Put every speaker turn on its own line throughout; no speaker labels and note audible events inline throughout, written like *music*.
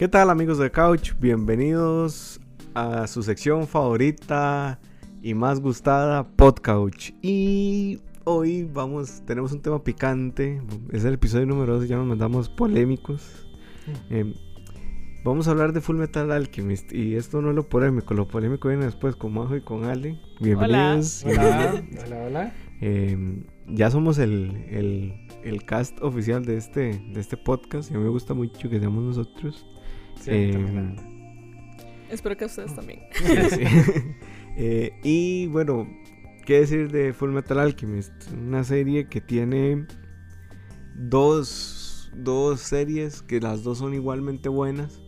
¿Qué tal amigos de Couch? Bienvenidos a su sección favorita y más gustada, Podcouch. Y hoy vamos, tenemos un tema picante, es el episodio número 2, ya nos mandamos polémicos. Eh, vamos a hablar de Full Metal Alchemist y esto no es lo polémico, lo polémico viene después con Majo y con Ale. Bienvenidos.
Hola, hola, *laughs* hola.
Eh, ya somos el, el, el cast oficial de este, de este podcast y a mí me gusta mucho que seamos nosotros.
Sí,
Eh,
también.
Espero que ustedes también. *laughs*
Sí. *laughs* Eh, y bueno, ¿qué decir de Full Metal Alchemist? Una serie que tiene dos, dos series que las dos son igualmente buenas.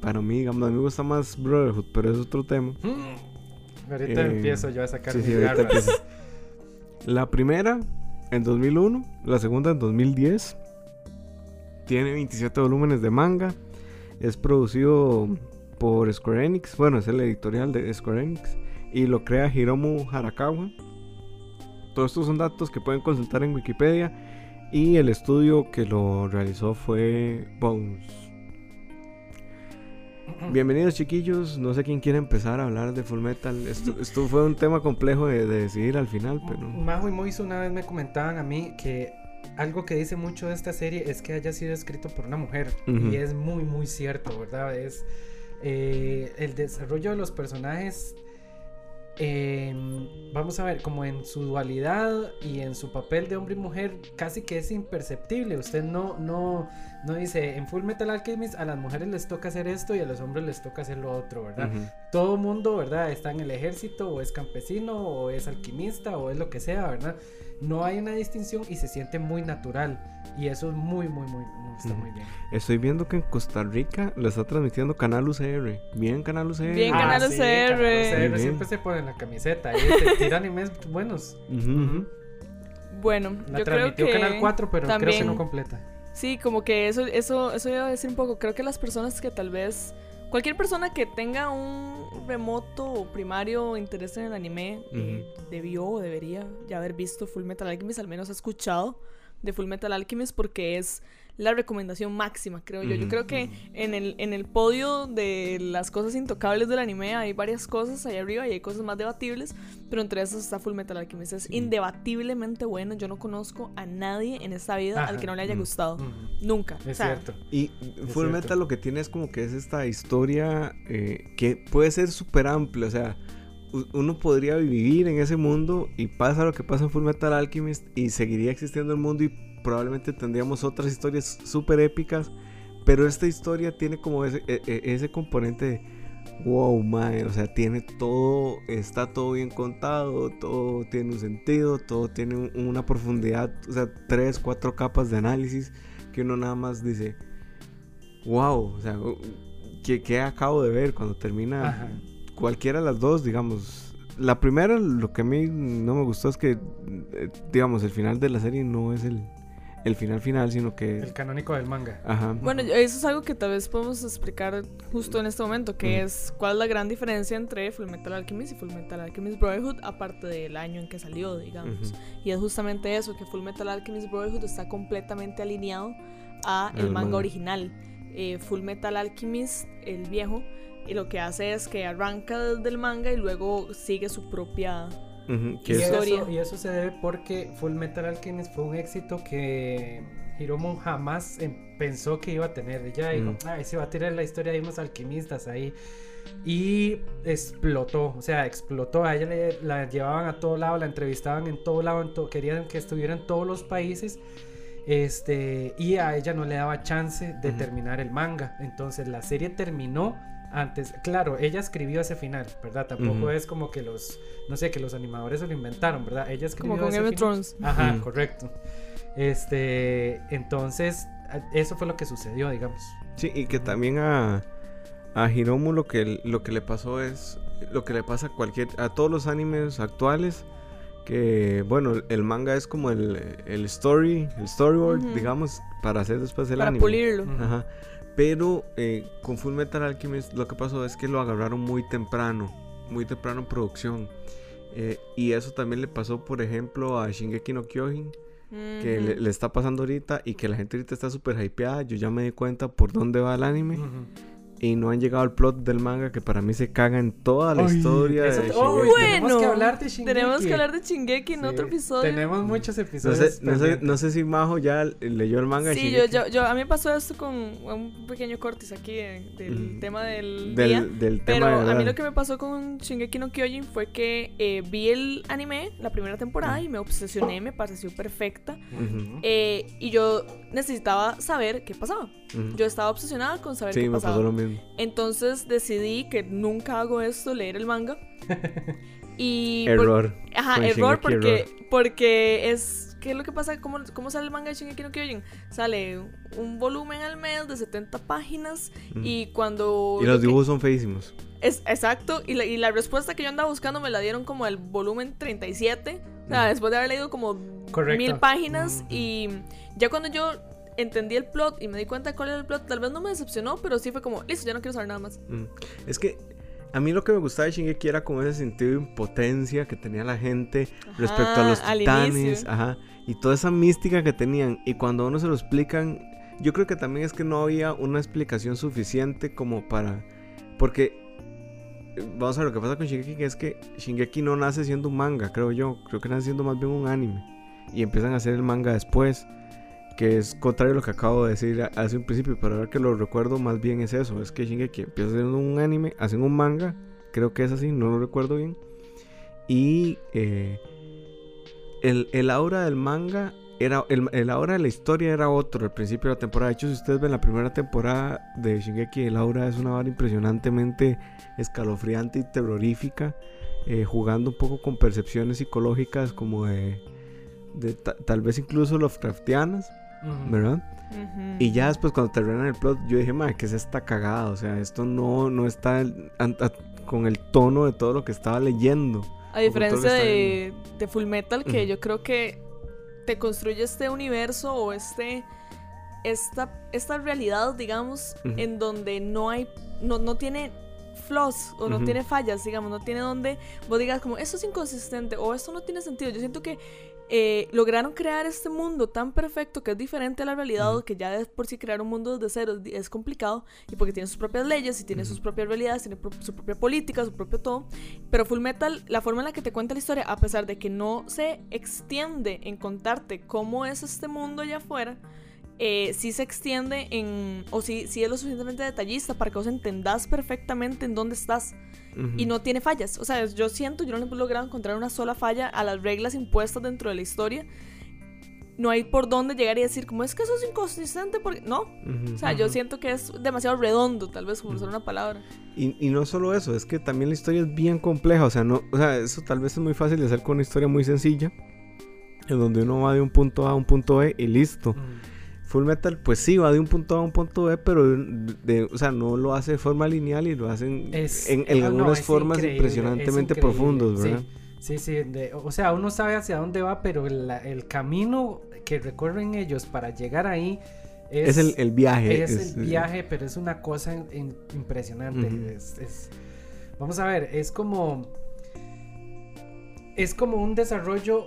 Para mí, digamos, a mí me gusta más Brotherhood, pero es otro tema.
Mm. Ahorita
Eh,
empiezo yo a sacar
sí,
mis
sí,
garras.
La primera en 2001, la segunda en 2010. Tiene 27 volúmenes de manga. Es producido por Square Enix. Bueno, es el editorial de Square Enix. Y lo crea Hiromu Harakawa. Todos estos son datos que pueden consultar en Wikipedia. Y el estudio que lo realizó fue Bones. Bienvenidos chiquillos, no sé quién quiere empezar a hablar de Full Metal. Esto, fue un tema complejo de, de decidir al final, pero...
Majo y Moiso una vez me comentaban a mí que algo que dice mucho de esta serie es que haya sido escrito por una mujer.
Ujú.
Y es muy, muy cierto, ¿verdad? Es eh, el desarrollo de los personajes. eh, vamos a ver, como en su dualidad y en su papel de hombre y mujer, casi que es imperceptible. Usted no, no, no dice en Full Metal Alchemist a las mujeres les toca hacer esto y a los hombres les toca hacer lo otro, ¿verdad?
Ujú.
todo mundo, ¿verdad? Está en el ejército o es campesino o es alquimista o es lo que sea, ¿verdad? No hay una distinción y se siente muy natural. Y eso es muy, muy, muy, muy- está muy bien.
Estoy viendo que en Costa Rica lo está transmitiendo Canal UCR. Bien, Canal UCR.
Bien, Canal
Ah, sí,
UCR.
Canal UCR
Bien.
siempre se pone la camiseta. Ahí te *laughs* tiran animes buenos.
Bueno,
La
yo creo
transmitió
que
Canal 4, pero creo que no completa.
sí, como que eso, eso, eso iba a decir un poco. Creo que las personas que tal vez, cualquier persona que tenga un remoto o primario interés en el anime, eh, debió o debería ya haber visto Full Metal Alchemist, al menos ha escuchado de Full Metal Alchemist porque es la recomendación máxima, creo yo. Yo creo que en el, en el podio de las cosas intocables del anime hay varias cosas ahí arriba y hay cosas más debatibles, pero entre esas está Full Metal Alchemist. Es indebatiblemente bueno. Yo no conozco a nadie en esta vida al que no le haya
Mm.
gustado.
Ujú.
Nunca.
Es
O sea,
cierto.
Y Full
cierto.
Metal lo que tiene es como que es esta historia eh, que puede ser súper amplia. O sea, uno podría vivir en ese mundo y pasa lo que pasa en Full Metal Alchemist y seguiría existiendo el mundo y probablemente tendríamos otras historias súper épicas. Pero esta historia tiene como ese, e- e- ese componente de wow, mae, o sea, tiene todo, está todo bien contado, todo tiene un sentido, todo tiene un- una profundidad, o sea, tres, cuatro capas de análisis que uno nada más dice, wow, o sea, ¿qué, qué acabo de ver cuando termina
Ajá.
cualquiera de las dos, digamos? La primera, lo que a mí no me gustó es que, eh, digamos, el final de la serie no es el, el final final, sino que...
El canónico del manga.
Ajá.
Bueno, eso es algo que tal vez podemos explicar justo en este momento, que
Ujú.
es cuál es la gran diferencia entre Full Metal Alchemist y Full Metal Alchemist Brotherhood, aparte del año en que salió, digamos.
Ujú.
Y es justamente eso, que Full Metal Alchemist Brotherhood está completamente alineado a el
Al
manga,
manga.
original. Eh, Full Metal Alchemist, el viejo, y lo que hace es que arranca desde el manga y luego sigue su propia...
Y eso, y eso se debe porque Full Metal Alchemist fue un éxito que Hiromu jamás em- pensó que iba a tener. Ella dijo,
Mm.
ay, se va a tirar la historia de unos alquimistas ahí. Y explotó, o sea, explotó. A ella le- la llevaban a todo lado, la entrevistaban en todo lado, en to- querían que estuviera en todos los países. Este, y a ella no le daba chance de
Ujú.
terminar el manga. Entonces la serie terminó antes. Claro, ella escribió ese final, ¿verdad? Tampoco es como que los, no sé, que los animadores se lo inventaron, ¿verdad? Ella escribió
Como con
ese
Game of
final.
Thrones.
Ajá, correcto. Este, entonces, eso fue lo que sucedió, digamos.
Sí, y que también a, a Hiromu lo que, lo que le pasó es lo que le pasa a cualquier, a todos los animes actuales, que bueno, el manga es como el, el story, el storyboard, digamos, para hacer después el
para
anime.
pulirlo.
Ujú.
Ajá. Pero eh, con Full Metal Alchemist lo que pasó es que lo agarraron muy temprano, muy temprano en producción. Eh, y eso también le pasó, por ejemplo, a Shingeki no Kyojin, que le, le está pasando ahorita y que la gente ahorita está súper hypeada. Yo ya me di cuenta por dónde va el anime. Y no han llegado al plot del manga que para mí se caga en toda la
Ay,
historia
eso
de
oh,
Shingeki.
tenemos que
Bueno,
hablar de Shingeki.
Tenemos que hablar de Shingeki en
Sí,
otro episodio.
Tenemos muchos
No
episodios.
sé, no, sé,
pendientes.
no sé si Majo ya leyó el manga de
Sí, yo, yo, yo, a mí me pasó esto con un pequeño cortis aquí de- del
Mm.
tema del, día.
del, del
Pero
tema de
a mí lo que me pasó con Shingeki no Kyojin fue que eh, vi el anime, la primera temporada, y me obsesioné, me pareció perfecta. Eh, y yo necesitaba saber qué pasaba. Yo estaba obsesionada con saber
Sí,
qué
me
pasaba.
pasó lo mismo.
Entonces decidí que nunca hago esto, leer el manga. *laughs* Y por-
Error.
Ajá,
Con
error porque,
error.
porque es... ¿Qué es lo que pasa? ¿Cómo, ¿Cómo sale el manga de Shingeki no Kyojin? Sale un volumen al mes de 70 páginas
Ujú.
y cuando...
Y
lo
los
que-
dibujos son feísimos.
Es, exacto, y la, y la respuesta que yo andaba buscando me la dieron como el volumen 37. O sea,
Mm.
después de haber leído como
Correcto.
mil páginas.
Ujú.
Y ya cuando yo entendí el plot y me di cuenta cuál era el plot, tal vez no me decepcionó, pero sí fue como, listo, ya no quiero saber nada más.
Mm. Es que a mí lo que me gustaba de Shingeki era como ese sentido de impotencia que tenía la gente respecto a los titanes, ajá, y toda esa mística que tenían. Y cuando a uno se lo explican, yo creo que también es que no había una explicación suficiente como para. Porque. eh, Vamos a ver lo que pasa con Shingeki, que es que Shingeki no nace siendo un manga, creo yo. Creo que nace siendo más bien un anime. Y empiezan a hacer el manga después. Que es contrario a lo que acabo de decir hace un principio, pero ahora que lo recuerdo más bien es eso, es que Shingeki empieza siendo un anime, hacen un manga, creo que es así, no lo recuerdo bien. Y eh, el, el aura del manga era, el, el aura de la historia era otro al principio de la temporada. De hecho, si ustedes ven la primera temporada de Shingeki, el aura es una vara impresionantemente escalofriante y terrorífica, eh, jugando un poco con percepciones psicológicas como de, de ta- tal vez incluso Lovecraftianas. ¿Verdad? Y ya después cuando terminan el plot, yo dije, madre, que es esta cagada? O sea, esto no, no está an- a- con el tono de todo lo que estaba leyendo.
A diferencia de, de Full Metal, que yo creo que te construye este universo o este esta, esta realidad, digamos, en donde no hay, no, no tiene flaws o no tiene fallas, digamos, no tiene donde vos digas como esto es inconsistente o esto no tiene sentido. Yo siento que eh, lograron crear este mundo tan perfecto que es diferente a la realidad,
Ujú.
que ya de por sí crear un mundo desde cero es, es complicado y porque tiene sus propias leyes y tiene sus propias realidades, tiene pro- su propia política, su propio todo. Pero Full Metal, la forma en la que te cuenta la historia, a pesar de que no se extiende en contarte cómo es este mundo allá afuera, eh, sí se extiende en, o sí, sí es lo suficientemente detallista para que vos entendás perfectamente en dónde estás
Ujú.
y no tiene fallas. O sea, yo siento, yo no he logrado encontrar una sola falla a las reglas impuestas dentro de la historia. No hay por dónde llegar y decir, como es que eso es inconsistente, porque no.
Ujú.
O sea, yo siento que es demasiado redondo, tal vez, por usar una palabra.
Y, y no solo eso, es que también la historia es bien compleja. O sea, no, o sea, eso tal vez es muy fácil de hacer con una historia muy sencilla. En donde uno va de un punto A a un punto B y listo.
Ujú.
Full Metal, pues sí, va de un punto A a un punto B, pero de, de- o sea, no lo hace de forma lineal y lo hacen
Es-
en, en
no,
algunas formas impresionantemente profundos,
sí.
¿verdad?
Sí, sí, de- o sea, uno sabe hacia dónde va, pero la- el camino que recorren ellos para llegar ahí
Es,
es,
el, el viaje.
es el viaje, pero es una cosa in- in- impresionante. Vamos a ver, es como es como un desarrollo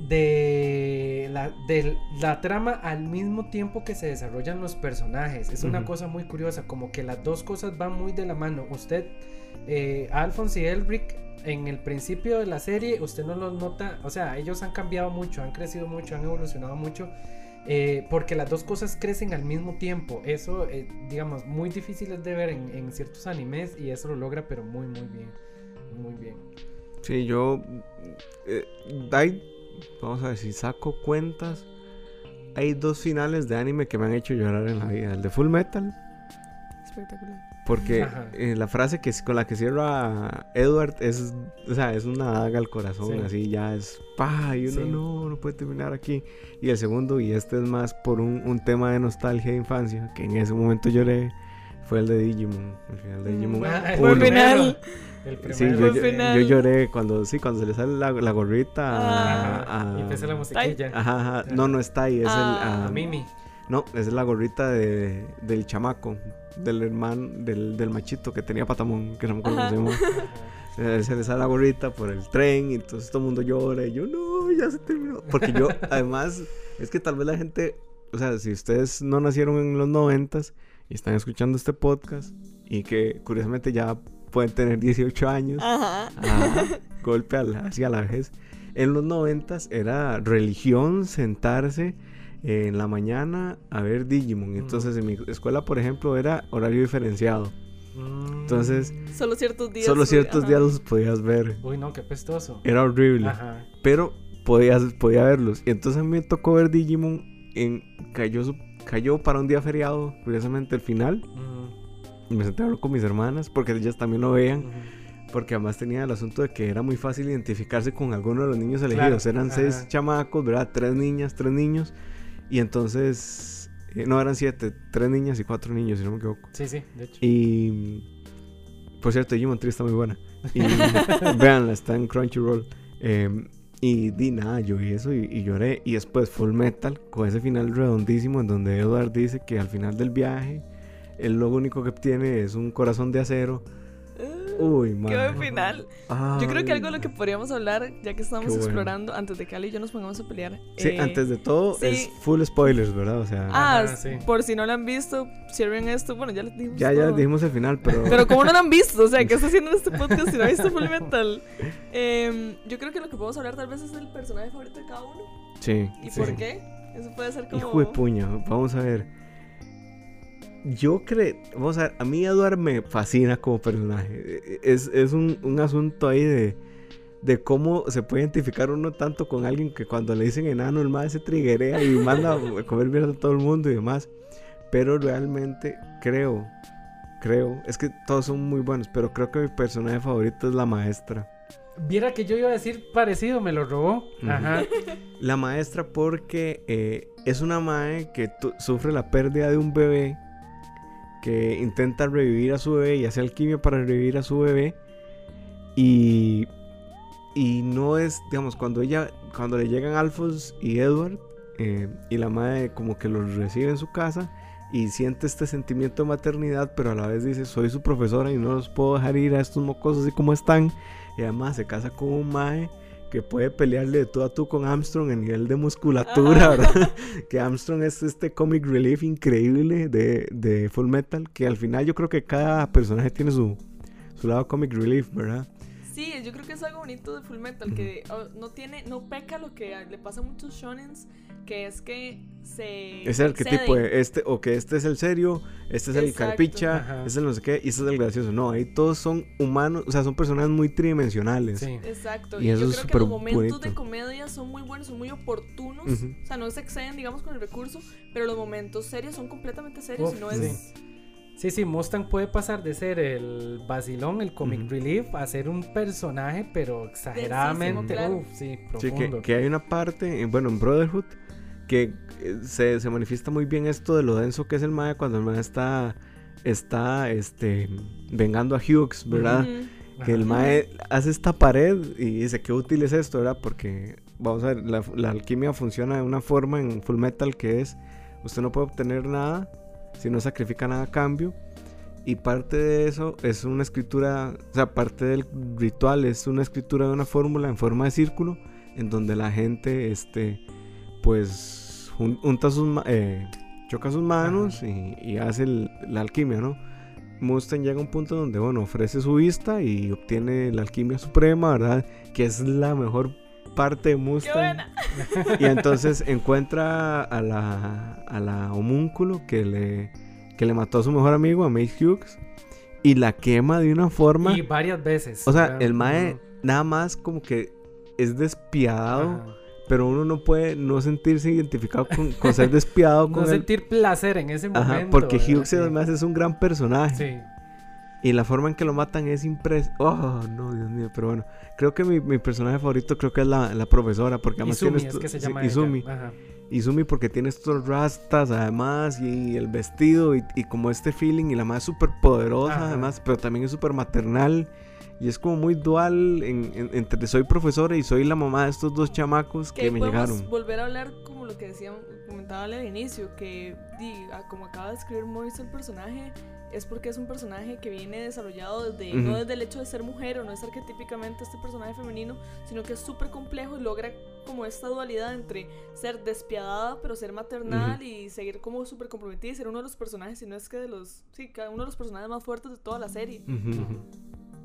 de la, de la trama al mismo tiempo que se desarrollan los personajes. Es una
Ujú.
cosa muy curiosa, como que las dos cosas van muy de la mano. Usted, eh, Alphonse y Elric, en el principio de la serie, usted no los nota, o sea, ellos han cambiado mucho, han crecido mucho, han evolucionado mucho. eh, porque las dos cosas crecen al mismo tiempo. Eso, eh, digamos, muy difícil es de ver en, en ciertos animes y eso lo logra, pero muy, muy bien. Muy bien.
Sí, yo. eh, hay- vamos a ver si saco cuentas. Hay dos finales de anime que me han hecho llorar en la vida: el de Full Metal.
Espectacular.
Porque eh, la frase que, con la que cierra Edward es, o sea, es una daga al corazón,
Sí.
así ya es, pa, y uno
Sí.
no, no puede terminar aquí. Y el segundo, y este es más por un, un tema de nostalgia de infancia, que en ese momento lloré, fue el de Digimon, el final de Digimon.
Ah, el
final.
El
Sí, yo,
final.
yo lloré cuando, sí, cuando se le sale la, la gorrita a-
Ah.
Y
a-
empieza la musiquilla.
Ajá, ajá. No, no está ahí, es
Ah.
el...
A
ah,
Mimi.
no, es la gorrita de, del chamaco, del hermano, del, del machito que tenía patamón, que no me acuerdo cómo se llama. *laughs* Eh, Se le sale la gorrita por el tren y entonces todo el mundo llora y yo no, ya se terminó. Porque yo, *laughs* además, es que tal vez la gente, o sea, si ustedes no nacieron en los noventas y están escuchando este podcast y que curiosamente ya pueden tener 18 años,
Ajá.
ajá, *laughs* golpe hacia la vejez. En los noventas era religión sentarse en la mañana a ver Digimon. Entonces en mi escuela, por ejemplo, era horario diferenciado.
Mm.
Entonces,
Solo ciertos días.
Solo ciertos
ajá.
días los podías ver.
Uy, no, qué pestoso.
Era horrible.
Ajá.
Pero podías, podía verlos. Y entonces a mí me tocó ver Digimon. En, cayó, cayó para un día feriado, curiosamente el final. Y me senté a hablar con mis hermanas porque ellas también lo veían.
ujú.
Porque además tenía el asunto de que era muy fácil identificarse con alguno de los niños
Claro,
elegidos. Eran seis
ajá.
chamacos, ¿verdad? Tres niñas, tres niños. Y entonces, eh, no eran siete, tres niñas y cuatro niños, si no me equivoco.
Sí, sí, de hecho.
Y, por cierto, Digimon Tree está muy buena. Y *laughs* véanla, está en Crunchyroll. Eh, y di nada, yo vi eso y, y lloré. Y después Full Metal, con ese final redondísimo en donde Edward dice que al final del viaje, él lo único que obtiene es un corazón de acero. Uy,
Qué buen
man.
final. Yo creo que algo de lo que
Ay,
podríamos hablar, ya que estamos
bueno.
explorando, antes de que Ali y yo nos pongamos a pelear.
Sí,
eh,
antes de todo,
sí.
es full spoilers, ¿verdad? O sea,
Ah,
Ajá, sí.
por si no lo han visto, cierren esto. Bueno, ya les dijimos.
ya, ya
todo.
les dijimos el final, pero.
Pero como no lo han visto, o sea, ¿qué está haciendo en este podcast si no ha visto Full Metal? *laughs* Em, yo creo que lo que podemos hablar tal vez es el personaje favorito de cada uno.
sí.
¿Y
sí.
por qué? Eso puede ser como...
Hijo de puña, vamos a ver. Yo creo, vamos a ver, a mí Edward me fascina como personaje. Es, es un, un asunto ahí de, de cómo se puede identificar uno tanto con alguien que cuando le dicen enano, el más se triguea y manda a comer mierda a todo el mundo y demás. Pero realmente creo, creo, es que todos son muy buenos, pero creo que mi personaje favorito es la maestra.
Viera que yo iba a decir parecido, me lo robó. Ajá.
La maestra porque eh, es una mae que sufre la pérdida de un bebé intenta revivir a su bebé y hace alquimia para revivir a su bebé. Y y no es digamos cuando ella cuando le llegan Alphonse y Edward eh, y la madre como que los recibe en su casa y siente este sentimiento de maternidad pero a la vez dice soy su profesora y no los puedo dejar ir a estos mocosos así como están y además se casa con un mae que puede pelearle de tú a tú con Armstrong a nivel de musculatura,
Ajá.
¿verdad? *laughs* que Armstrong es este comic relief increíble de, de Full Metal, que al final yo creo que cada personaje tiene su, su lado comic relief, ¿verdad?
Sí, yo creo que es algo bonito de Full Metal, que oh, no tiene, no peca lo que le pasa a muchos shonens, que es que se
Es el arquetipo
ceden.
de este, o que este es el serio, este es el
Exacto.
carpicha,
Ajá.
este es el no sé qué, y este es el gracioso. No, ahí todos son humanos, o sea, son personajes muy tridimensionales.
Sí.
Exacto.
Y
Y,
eso
yo
es
creo que los momentos de comedia son muy buenos, son muy oportunos. O sea, no se exceden, digamos, con el recurso, pero los momentos serios son completamente serios
Uf,
y no
sí.
es...
Sí, sí, Mustang puede pasar de ser el vacilón, el comic relief, a ser un personaje, pero exageradamente.
claro.
Uf, sí,
Sí, que,
profundo.
que hay una parte, en- bueno, en Brotherhood, que eh, se, se manifiesta muy bien esto de lo denso que es el Mae cuando el Mae está, está este, vengando a Hughes, ¿verdad? Que el. Mae hace esta pared y dice, qué útil es esto, ¿verdad? Porque, vamos a ver, la, la alquimia funciona de una forma en Full Metal que es, usted no puede obtener nada si no sacrifica nada a cambio. Y parte de eso es una escritura, o sea, parte del ritual es una escritura de una fórmula en forma de círculo, en donde la gente, este, pues, jun- junta sus, eh, choca sus manos y, y hace el- la alquimia, ¿no? Mustang llega a un punto donde, bueno, ofrece su vista y obtiene la alquimia suprema, ¿verdad? Que es la mejor parte de
¡Qué
Mustang.
buena!
Y entonces encuentra a la, a la homúnculo que le, que le mató a su mejor amigo, a Mace Hughes, y la quema de una forma.
Y varias veces.
O sea, el Mae nada más como que es despiadado,
Ajá.
Pero uno no puede no sentirse identificado con, con ser despiadado *laughs* con
No sentir placer en ese momento.
Ajá, porque
¿verdad?
Hughes
Sí.
además es un gran personaje.
Sí.
Y la forma en que lo matan es impresionante. Oh, no, Dios mío. Pero bueno, creo que mi, mi personaje favorito creo que es la, la profesora. Porque además
Izumi
tiene
es que se
sí,
llama ella.
Izumi.
Ajá.
Izumi porque tiene estos rastas además y el vestido y, y como este feeling y la más súper poderosa
Ajá.
además, pero también es súper maternal y es como muy dual en- en- entre soy profesora y soy la mamá de estos dos chamacos que,
Que
me llegaron.
volver a hablar como lo que decía, comentaba al inicio, que como acaba de escribir Moise el personaje, es porque es un personaje que viene desarrollado desde, no desde el hecho de ser mujer o no es arquetípicamente este personaje femenino, sino que es súper complejo y logra como esta dualidad entre ser despiadada pero ser maternal y seguir como súper comprometida y ser uno de los personajes, si no es que de los, sí, uno de los personajes más fuertes de toda la serie.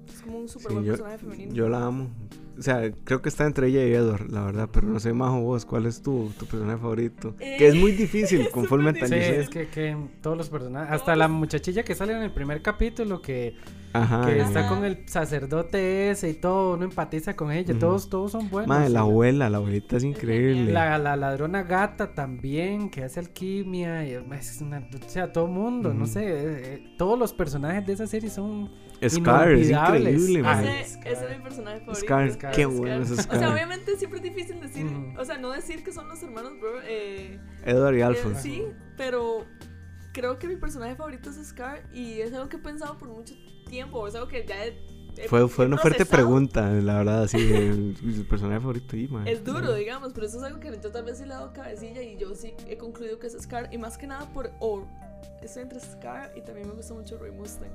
Es como un súper buen personaje femenino.
Yo la amo. O sea, creo que está entre ella y Edward, la verdad. Pero no sé, Majo, vos, ¿cuál es tu, tu personaje favorito? que es muy difícil *laughs* conforme
Sí, es que, que, todos los personajes. Hasta la muchachilla que sale en el primer capítulo, que, que está con el sacerdote ese y todo, uno empatiza con ella. Todos, todos son buenos.
Madre, la abuela, la abuelita es increíble.
La, la ladrona gata también, que hace alquimia. Y es una, o sea, todo mundo, no sé. Eh, eh, todos los personajes de esa serie son.
Scar es increíble,
ese, ese, es mi personaje favorito.
Scar. Qué bueno
O sea, obviamente siempre es difícil decir, o sea, no decir que son los hermanos bro, eh,
Edward y Alphonse.
sí, pero creo que mi personaje favorito es Scar y es algo que he pensado por mucho tiempo, es algo que ya he,
fue, fue una fuerte pregunta, la verdad, así, el, *laughs* personaje favorito y
Es duro, digamos, pero eso es algo que yo tal vez sí le he dado cabecilla y yo sí he concluido que es Scar y más que nada por, o estoy entre Scar y también me gusta mucho Roy Mustang.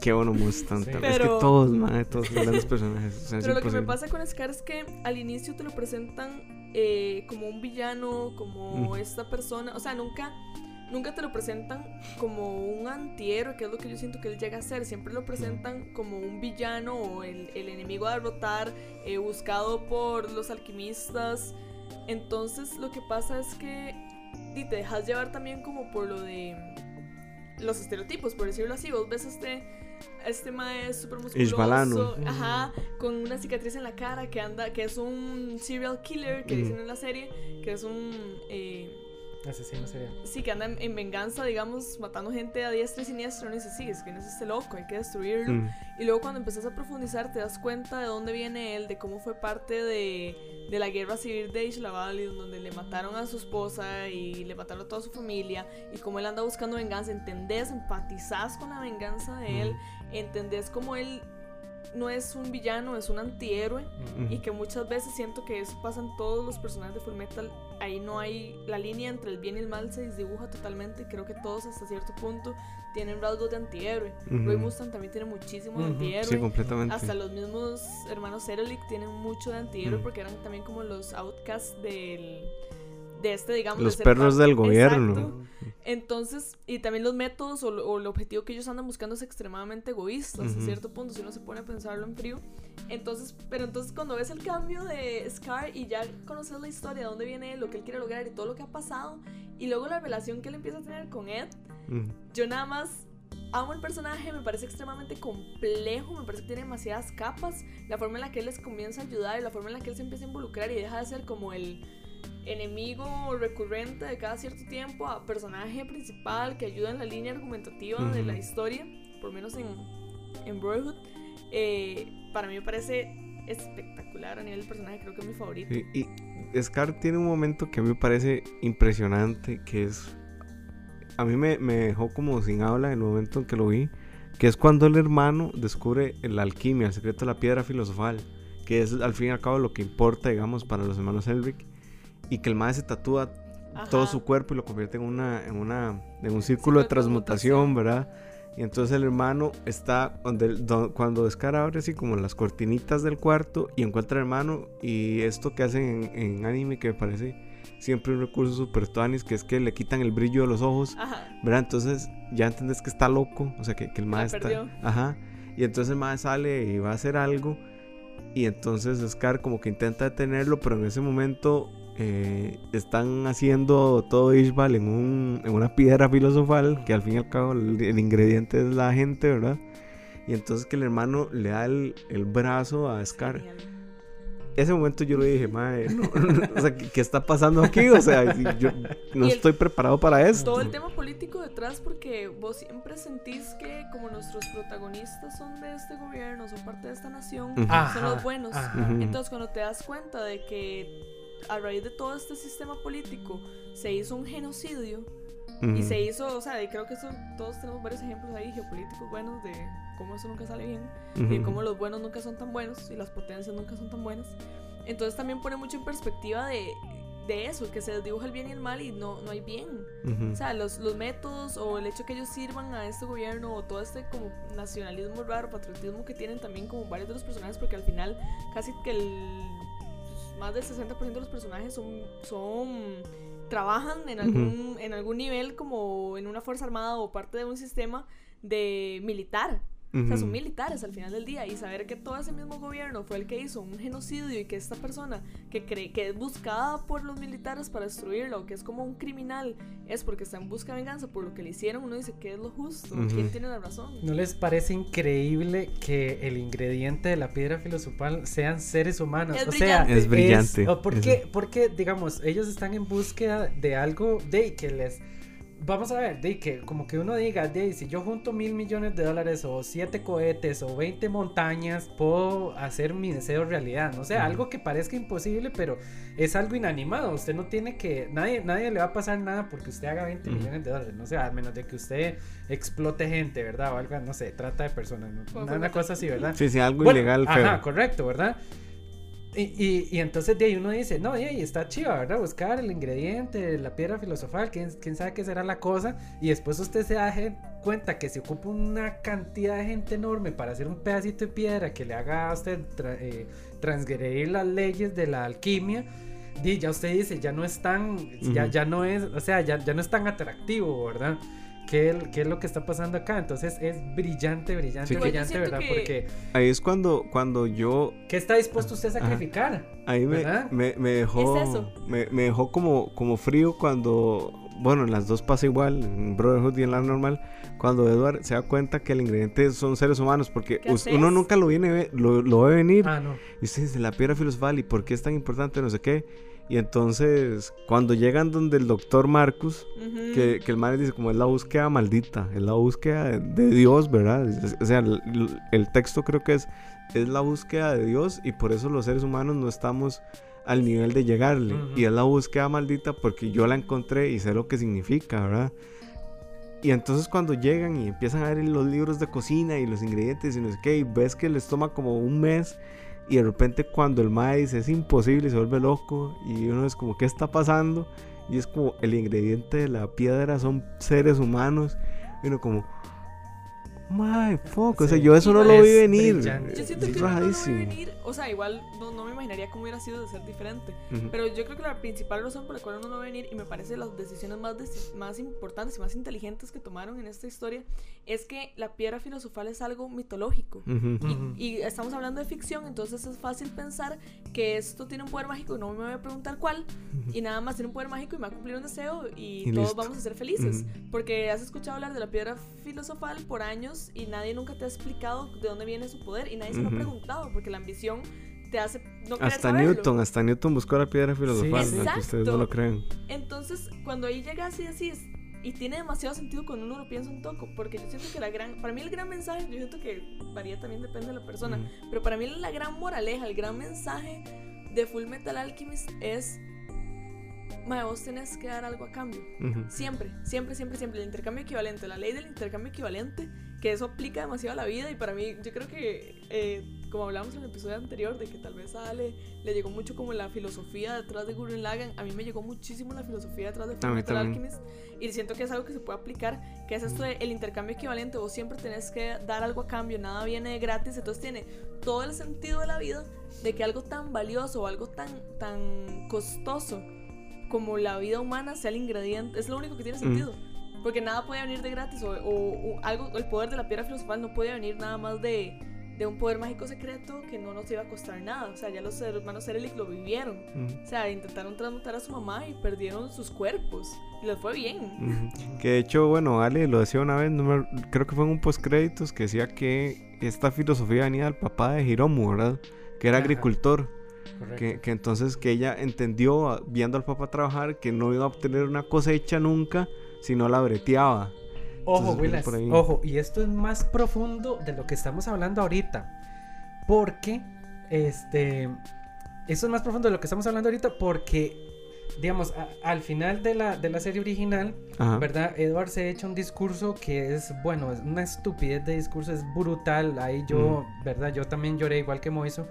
Qué bueno Mustang. Es que todos, madre, todos son grandes personajes.
pero lo que me pasa con Scar es que al inicio te lo presentan eh, como un villano, como esta persona. O sea, nunca, nunca te lo presentan como un antihéroe, que es lo que yo siento que él llega a ser. Siempre lo presentan como un villano o el, el enemigo a derrotar, eh, buscado por los alquimistas. Entonces, lo que pasa es que y te dejas llevar también como por lo de los estereotipos, por decirlo así. Vos ves este este mae es súper musculoso, ajá, con una cicatriz en la cara que anda, que es un serial killer que dicen en la serie, que es un eh,
asesino serial.
Sí, que anda en, venganza, digamos, matando gente a diestra y siniestra, y dice, sí, es que no es este loco, hay que destruirlo. Y luego cuando empezás a profundizar te das cuenta de dónde viene él, de cómo fue parte de, de la guerra civil de Isla Valley, donde le mataron a su esposa y le mataron a toda su familia, y cómo él anda buscando venganza, entendés, empatizás con la venganza de él, entendés cómo él no es un villano, es un antihéroe y que muchas veces siento que eso pasa en todos los personajes de Full Metal. Ahí no hay la línea entre el bien y el mal se desdibuja totalmente. Creo que todos hasta cierto punto tienen rasgos de antihéroe. Roy Mustang también tiene muchísimo de antihéroe.
Sí, completamente.
Hasta los mismos hermanos Serelic tienen mucho de antihéroe porque eran también como los outcasts del de este, digamos,
los perros del gobierno.
Entonces, y también los métodos o, el objetivo que ellos andan buscando es extremadamente egoísta, a cierto punto, si uno se pone a pensarlo en frío. Entonces, pero entonces cuando ves el cambio de Scar y ya conoces la historia, de dónde viene lo que él quiere lograr y todo lo que ha pasado, y luego la relación que él empieza a tener con Ed, yo nada más amo el personaje, me parece extremadamente complejo, me parece que tiene demasiadas capas, la forma en la que él les comienza a ayudar y la forma en la que él se empieza a involucrar y deja de ser como el enemigo recurrente de cada cierto tiempo a personaje principal que ayuda en la línea argumentativa de la historia, por menos en, en Brotherhood, eh, para mí me parece espectacular a nivel de personaje, creo que es mi favorito.
y Scar tiene un momento que a mí me parece impresionante, que es... A mí me, me dejó como sin habla en el momento en que lo vi, que es cuando el hermano descubre la alquimia, el secreto de la piedra filosofal, que es al fin y al cabo lo que importa, digamos, para los hermanos Elric y que el maestro se tatúa todo su cuerpo y lo convierte en una en una en un círculo de transmutación, ¿verdad? Y entonces el hermano está donde, cuando Descara abre así como las cortinitas del cuarto y encuentra al hermano y esto que hacen en, anime que me parece siempre un recurso super tuanis que es que le quitan el brillo de los ojos, ¿verdad? Entonces ya entendés que está loco, o sea que, que el maestro está... Ajá. Y entonces el maestro sale y va a hacer algo y entonces Scar como que intenta detenerlo, pero en ese momento eh, están haciendo todo Ishbal en, un, en una piedra filosofal, que al fin y al cabo el, ingrediente es la gente, ¿verdad? Y entonces que el hermano le da el, el brazo a Scar. Ese momento yo le dije, madre, *laughs* o sea, ¿qué, está pasando aquí? O sea, yo no estoy preparado para esto.
Todo el tema político detrás, porque vos siempre sentís que como nuestros protagonistas son de este gobierno, son parte de esta nación, son los buenos. Entonces cuando te das cuenta de que a raíz de todo este sistema político se hizo un genocidio y se hizo, o sea, y creo que eso, todos tenemos varios ejemplos ahí geopolíticos buenos de cómo eso nunca sale bien, y cómo los buenos nunca son tan buenos y las potencias nunca son tan buenas. Entonces también pone mucho en perspectiva de de eso, que se desdibuja el bien y el mal y no, no hay bien.
Ujú.
O sea, los, los métodos o el hecho que ellos sirvan a este gobierno o todo este como nacionalismo raro, patriotismo que tienen también como varios de los personajes, porque al final casi que el más del 60% de los personajes son, son trabajan en algún, en algún nivel como en una fuerza armada o parte de un sistema de militar. O sea, son militares al final del día y saber que todo ese mismo gobierno fue el que hizo un genocidio y que esta persona que cree que es buscada por los militares para destruirlo, que es como un criminal, es porque está en busca de venganza por lo que le hicieron, uno dice que es lo justo, quién tiene la razón.
¿No les parece increíble que el ingrediente de la piedra filosofal sean seres humanos?
Es
o sea,
brillante.
Es brillante,
o ¿por,
es-
qué, porque, digamos, ellos están en búsqueda de algo de que les... Vamos a ver, de que como que uno diga, de si yo junto mil millones de dólares o siete cohetes o 20 montañas, puedo hacer mi deseo realidad. No sé, algo que parezca imposible, pero es algo inanimado. Usted no tiene que, nadie, nadie le va a pasar nada porque usted haga 20
Ujú.
millones de dólares. No sé, a menos de que usted explote gente, ¿verdad? O algo, no sé, trata de personas. ¿no? Una, una cosa así, ¿verdad?
Sí, sí, algo
Bueno,
ilegal, feo.
Ajá, correcto, ¿verdad? Y, y, y entonces de ahí uno dice, no, y ahí está chiva, ¿verdad? Buscar el ingrediente, la piedra filosofal, quién, quién sabe qué será la cosa. Y después usted se da cuenta que se ocupa una cantidad de gente enorme para hacer un pedacito de piedra que le haga a usted tra- eh, transgredir las leyes de la alquimia. Y ya usted dice, ya no es tan, ya, ya no es, o sea, ya, ya no es tan atractivo, ¿verdad? ¿Qué, qué es lo que está pasando acá? Entonces es brillante, brillante,
Sí,
brillante, ¿verdad?
que-
Porque
Ahí es cuando, cuando yo
¿Qué está dispuesto usted a
Ajá.
sacrificar?
Ahí me, me, me dejó.
Es eso.
Me, me dejó como, como frío cuando. Bueno, en las dos pasa igual, en Brotherhood y en la normal. Cuando Edward se da cuenta que el ingrediente son seres humanos, porque uno nunca lo viene ve- lo, lo ve venir.
Ah, no.
Y usted dice, la piedra filosofal, ¿y por qué es tan importante? No sé qué. Y entonces, cuando llegan donde el doctor Marcus, que, que el man dice, como es la búsqueda maldita, es la búsqueda de, de Dios, ¿verdad? Es- O sea, el, el texto creo que es, es la búsqueda de Dios y por eso los seres humanos no estamos al nivel de llegarle. Y es la búsqueda maldita porque yo la encontré y sé lo que significa, ¿verdad? Y entonces cuando llegan y empiezan a ver los libros de cocina y los ingredientes y no sé qué, y ves que les toma como un mes y de repente cuando el maíz es imposible se vuelve loco y uno es como, ¿qué está pasando? Y es como el ingrediente de la piedra son seres humanos. Y uno como, my fuck, o sea, yo eso no lo vi venir.
brillante.
Yo siento que no lo
rajadísimo.
venir, o sea, igual no, no me imaginaría cómo hubiera sido de ser diferente.
Ujú.
Pero yo creo que la principal razón por la cual uno no ve venir, y me parece las decisiones más, más importantes y más inteligentes que tomaron en esta historia, es que la piedra filosofal es algo mitológico.
Ujú.
Ujú.
Y estamos hablando de ficción, entonces es fácil pensar que esto tiene un poder mágico y no me voy a preguntar cuál. Y nada más tiene un poder mágico y me va a cumplir un deseo y,
Y
todos
listo.
vamos a ser felices. Porque has escuchado hablar de la piedra filosofal por años y nadie nunca te ha explicado de dónde viene su poder y nadie se lo ha
Ujú.
preguntado porque la ambición te hace no querer
Hasta
saberlo.
Newton, hasta Newton buscó la piedra filosofal,
Sí,
aunque ustedes no lo crean.
Entonces, cuando ahí llega así, así es. Y tiene demasiado sentido cuando uno lo piensa un toco. Porque yo siento que la gran. Para mí, el gran mensaje, yo siento que varía también, depende de la persona. Pero para mí, la gran moraleja, el gran mensaje de Full Metal Alchemist es. Mae, vos tenés que dar algo a cambio.
Ujú.
Siempre, siempre, siempre, siempre. El intercambio equivalente, la ley del intercambio equivalente, que eso aplica demasiado a la vida. Y para mí, yo creo que, eh, como hablábamos en el episodio anterior, de que tal vez a Ale le llegó mucho como la filosofía detrás de Gurren Lagann, a mí me llegó muchísimo la filosofía detrás de
A
Full
mí
Metal
también.
Alchemist. Y siento que es algo que se puede aplicar, que es esto del intercambio equivalente. Vos siempre tenés que dar algo a cambio, nada viene de gratis. Entonces tiene todo el sentido de la vida de que algo tan valioso o algo tan, tan costoso como la vida humana sea el ingrediente, es lo único que tiene sentido. Porque nada puede venir de gratis o, o- o algo, el poder de la piedra filosofal no puede venir nada más de, de un poder mágico secreto que no nos iba a costar nada. O sea, ya los hermanos Erelich lo vivieron. O sea, intentaron transmutar a su mamá y perdieron sus cuerpos. Y les fue bien.
Que de hecho, bueno, Ale lo decía una vez, no me- creo que fue en un postcréditos que decía que esta filosofía venía del papá de Hiromu, ¿verdad? Que era
Ajá.
agricultor. Que, que entonces que ella entendió, viendo al papá trabajar, que no iba a obtener una cosecha nunca si no la breteaba.
Ojo,
Entonces, ahí.
ojo, y esto es más profundo de lo que estamos hablando ahorita. Porque, este, esto es más profundo de lo que estamos hablando ahorita porque, digamos, a- al final de la, de la serie original,
Ajá.
¿verdad? Edward se echa un discurso que es, bueno, es una estupidez de discurso, es brutal. Ahí yo, ¿verdad? Yo también lloré igual que Moiso.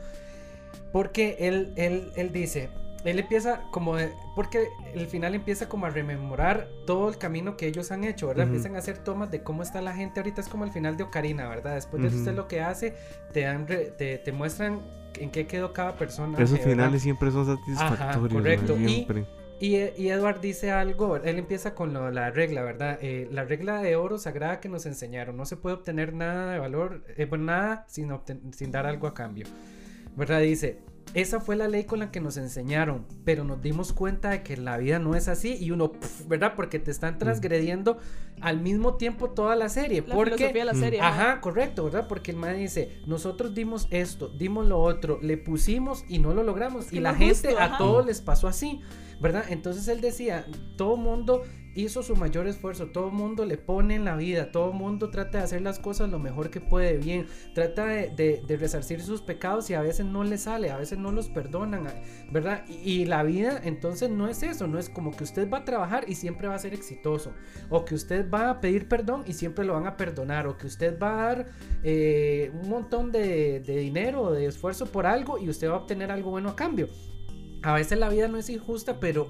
Porque él, él, él dice, él empieza como de- porque el final empieza como a rememorar todo el camino que ellos han hecho, ¿verdad?
Ujú.
Empiezan a hacer tomas de cómo está la gente ahorita, es como el final de Ocarina, ¿verdad? Después de eso
Ujú.
usted lo que hace, te dan re- te, te muestran en qué quedó cada persona.
Esos finales siempre son satisfactorios.
correcto.
mae,
Y-
siempre.
Y, y Edward dice algo, él empieza con lo- la regla, ¿verdad? Eh, la regla de oro sagrada que nos enseñaron, no se puede obtener nada de valor, eh, bueno, nada sin, sin dar algo a cambio, ¿verdad? Dice, esa fue la ley con la que nos enseñaron, pero nos dimos cuenta de que la vida no es así y uno, pf, ¿verdad? Porque te están transgrediendo al mismo tiempo toda la serie,
La
porque...
filosofía de la
Mm.
serie.
Ajá, correcto, ¿verdad? Porque el man dice, nosotros dimos esto, dimos lo otro, le pusimos y no lo logramos.
Es que
y la gente
justo,
a todos les pasó así, ¿verdad? Entonces él decía, todo mundo hizo su mayor esfuerzo, todo mundo le pone en la vida, todo mundo trata de hacer las cosas lo mejor que puede, bien, trata de, resarcir sus pecados y a veces no le sale, a veces no los perdonan, ¿verdad? Y, la vida entonces no es eso, no es como que usted va a trabajar y siempre va a ser exitoso, o que usted va a pedir perdón y siempre lo van a perdonar, o que usted va a dar eh, un montón de, de dinero de esfuerzo por algo y usted va a obtener algo bueno a cambio. A veces la vida no es injusta, pero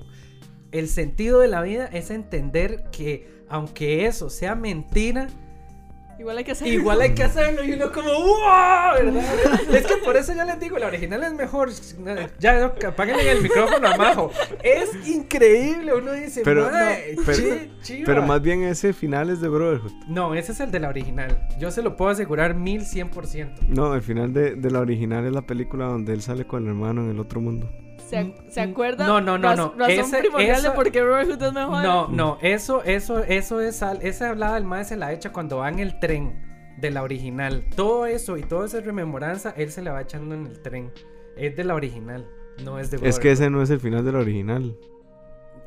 el sentido de la vida es entender que aunque eso sea mentira,
Igual hay que hacerlo.
igual hay que *laughs* hacerlo y uno como ¡Wow! ¿verdad? Es que por eso yo les digo, la original es mejor. Ya, no, apáguenle el micrófono a Majo. Es increíble, uno dice,
Pero-
"Mae,
no, pero-
chi- chiva".
Pero más bien ese final es de Brotherhood.
No, ese es el de la original. Yo se lo puedo asegurar mil cien por ciento.
No, el final de, de la original es la película donde él sale con el hermano en el otro mundo.
¿Se, ¿se acuerda?
No, no, no,
Raz-
no.
Razón
Ese-
primordial
eso-
de por qué es mejor.
No, no, eso, eso, eso es al- esa hablada del mae se la echa cuando va en el tren de la original. Todo eso y toda esa rememoranza, él se la va echando en el tren. Es de la original, no es de
Es que ese no es el final de la original.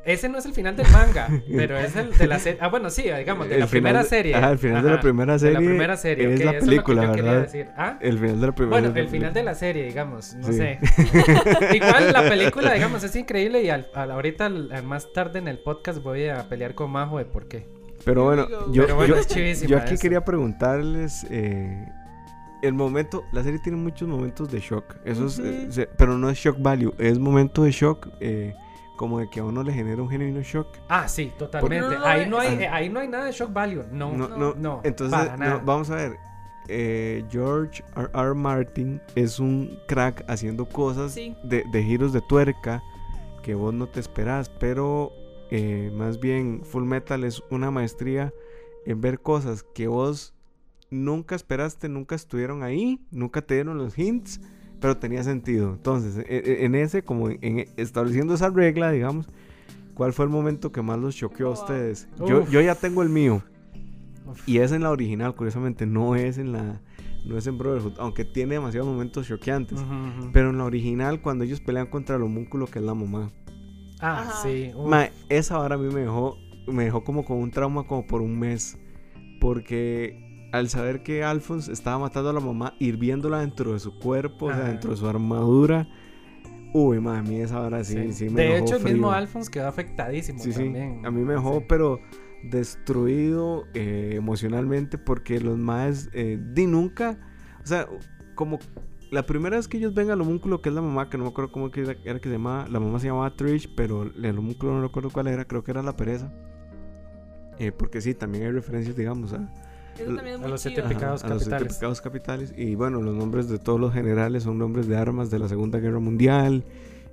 Ese no es el final del manga, *laughs* pero es el de la serie. Ah, bueno, sí, digamos, de
El
la
final
primera
de-
serie.
ajá, el final de la primera
de
serie
la primera serie,
es
ok,
la
eso lo que
película,
yo quería
¿verdad?
decir. ¿Ah?
El final de la primera
Bueno,
es
el final de la serie, digamos, no
Sí.
sé. *laughs* *laughs* Igual la película, digamos, es increíble y al, al- ahorita, al- más tarde en el podcast, voy a pelear con Majo de por qué.
Pero bueno, yo,
Pero bueno,
yo-
es
aquí
eso.
quería preguntarles eh, el momento, la serie tiene muchos momentos de shock, eso es, eh, pero no es shock value, es momento de shock eh, como de que a uno le genera un genuino shock.
Ah, sí, totalmente.
Porque no lo
ahí, no hay, ahí no hay nada de shock value. No,
No,
no,
no,
no.
Entonces,
para
no,
nada.
vamos a ver. eh, George R. R. Martin es un crack haciendo cosas
Sí.
de, de giros de tuerca que vos no te esperás, pero eh, más bien Full Metal es una maestría en ver cosas que vos nunca esperaste, nunca estuvieron ahí, nunca te dieron los hints, pero tenía sentido. Entonces, e- e- en ese, como en, estableciendo esa regla, digamos, ¿cuál fue el momento que más los choqueó a ustedes? Yo, yo ya tengo el mío. Y es en la original, curiosamente, no es en la no es en Brotherhood, aunque tiene demasiados momentos choqueantes.
Ujú.
Pero en la original, cuando ellos pelean contra el homúnculo, que es la mamá.
Ah,
Ajá.
sí.
Ma, esa hora a mí me dejó, me dejó como con un trauma como por un mes. Porque al saber que Alphonse estaba matando a la mamá, hirviéndola dentro de su cuerpo, o sea, dentro de su armadura. Uy, ma, a mí esa hora sí, sí,
Sí.
me
de
dejó
hecho, el mismo
frío.
Alphonse quedó afectadísimo
Sí, sí.
también.
A mí me dejó,
Sí.
pero destruido eh, emocionalmente porque los más di nunca, o sea, como la primera vez que ellos ven al homúnculo, que es la mamá, que no me acuerdo cómo era, era que se llamaba, la mamá se llamaba Trish, pero el homúnculo no recuerdo cuál era, creo que era la pereza. Eh, porque sí, también hay referencias, digamos, a,
Eso también es
A los siete
chido.
ajá,
pecados
a los siete
capitales.
pecados capitales. Y bueno, los nombres de todos los generales son nombres de armas de la Segunda Guerra Mundial.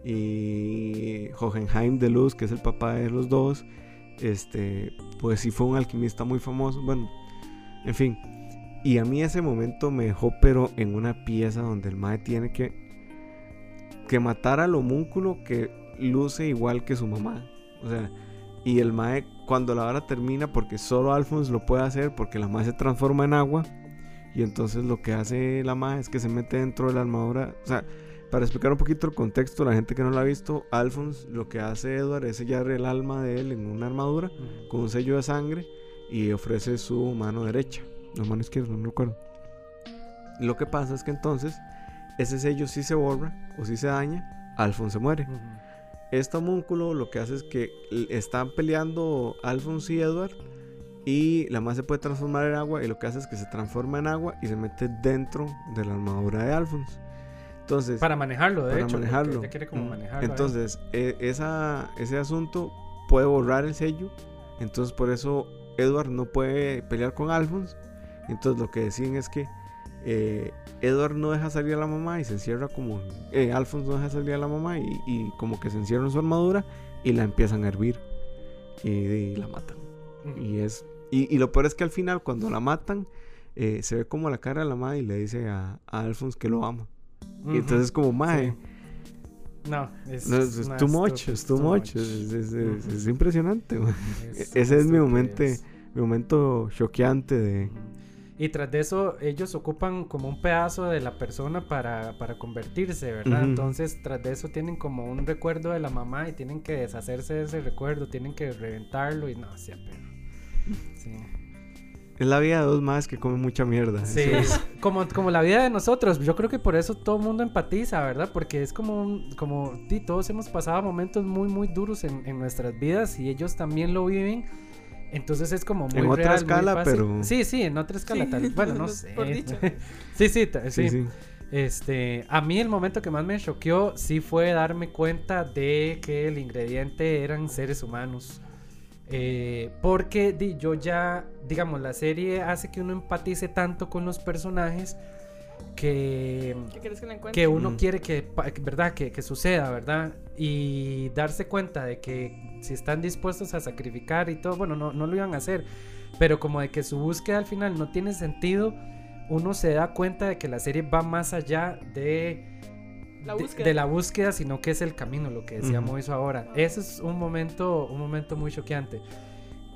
Y Hohenheim de Luz, que es el papá de los dos, este, pues sí fue un alquimista muy famoso. Bueno, en fin. Y a mí ese momento me dejó, pero en una pieza donde el Mae tiene que, que matar al homúnculo que luce igual que su mamá. O sea, y el Mae, cuando la hora termina, porque solo Alphonse lo puede hacer, porque la Mae se transforma en agua. Y entonces lo que hace la Mae es que se mete dentro de la armadura. O sea, para explicar un poquito el contexto, la gente que no lo ha visto, Alphonse lo que hace Edward es sellar el alma de él en una armadura con un sello de sangre y ofrece su mano derecha, no mano izquierda, no me recuerdo. Lo que pasa es que entonces ese sello sí se borra o sí se daña, Alphonse muere. Este homúnculo lo que hace es que están peleando Alphonse y Edward y la más se puede transformar en agua y lo que hace es que se transforma en agua y se mete dentro de la armadura de Alphonse. Entonces,
Para manejarlo, de
para
hecho.
manejarlo.
ella quiere como manejarlo. ¿eh?
Entonces, e- esa, ese asunto puede borrar el sello. Entonces, por eso Edward no puede pelear con Alphonse. Entonces, lo que deciden es que eh, Edward no deja salir a la mamá y se encierra como. Eh, Alphonse no deja salir a la mamá y, y como que se encierra en su armadura y la empiezan a hervir. Y, y la matan. Y es. Y, y lo peor es que al final, cuando la matan, eh, se ve como la cara de la madre y le dice a, a Alphonse que lo ama. Y entonces, como madre.
No, es,
No, es,
no,
too
es
much, es too much. Es, es- es- es impresionante.
Es
Ese es mi momento, mi momento choqueante de.
Y tras de eso, ellos ocupan como un pedazo de la persona para, para convertirse, ¿verdad?
Ujú.
Entonces, tras de eso, tienen como un recuerdo de la mamá y tienen que deshacerse de ese recuerdo, tienen que reventarlo y no, sea perro. Sí.
Es la vida de dos más que comen mucha mierda.
Sí,
Eso es-
como, como la vida de nosotros. Yo creo que por eso todo el mundo empatiza, ¿verdad? Porque es como, un- como sí, todos hemos pasado momentos muy, muy duros en, en nuestras vidas y ellos también lo viven. Entonces es como muy
En otra
real, muy
escala,
fácil.
pero-
Sí, sí, en otra escala.
Sí,
tal- *laughs* Bueno, no
por
sé.
dicho. *laughs*
sí. sí, sí. Este, a mí el momento que más me choqueó sí fue darme cuenta de que el ingrediente eran seres humanos. Eh, porque di, yo ya, digamos, la serie hace que uno empatice tanto con los personajes que,
¿Qué quieres que
uno
Mm.
quiere que, ¿verdad? Que, que suceda, ¿verdad? Y darse cuenta de que si están dispuestos a sacrificar y todo, bueno, no, no lo iban a hacer, pero como de que su búsqueda al final no tiene sentido, uno se da cuenta de que la serie va más allá de...
La
de-
búsqueda.
De, la búsqueda, sino que es el camino, lo que decía
Ujú.
Moiso ahora. Ese es un momento, un momento muy choqueante.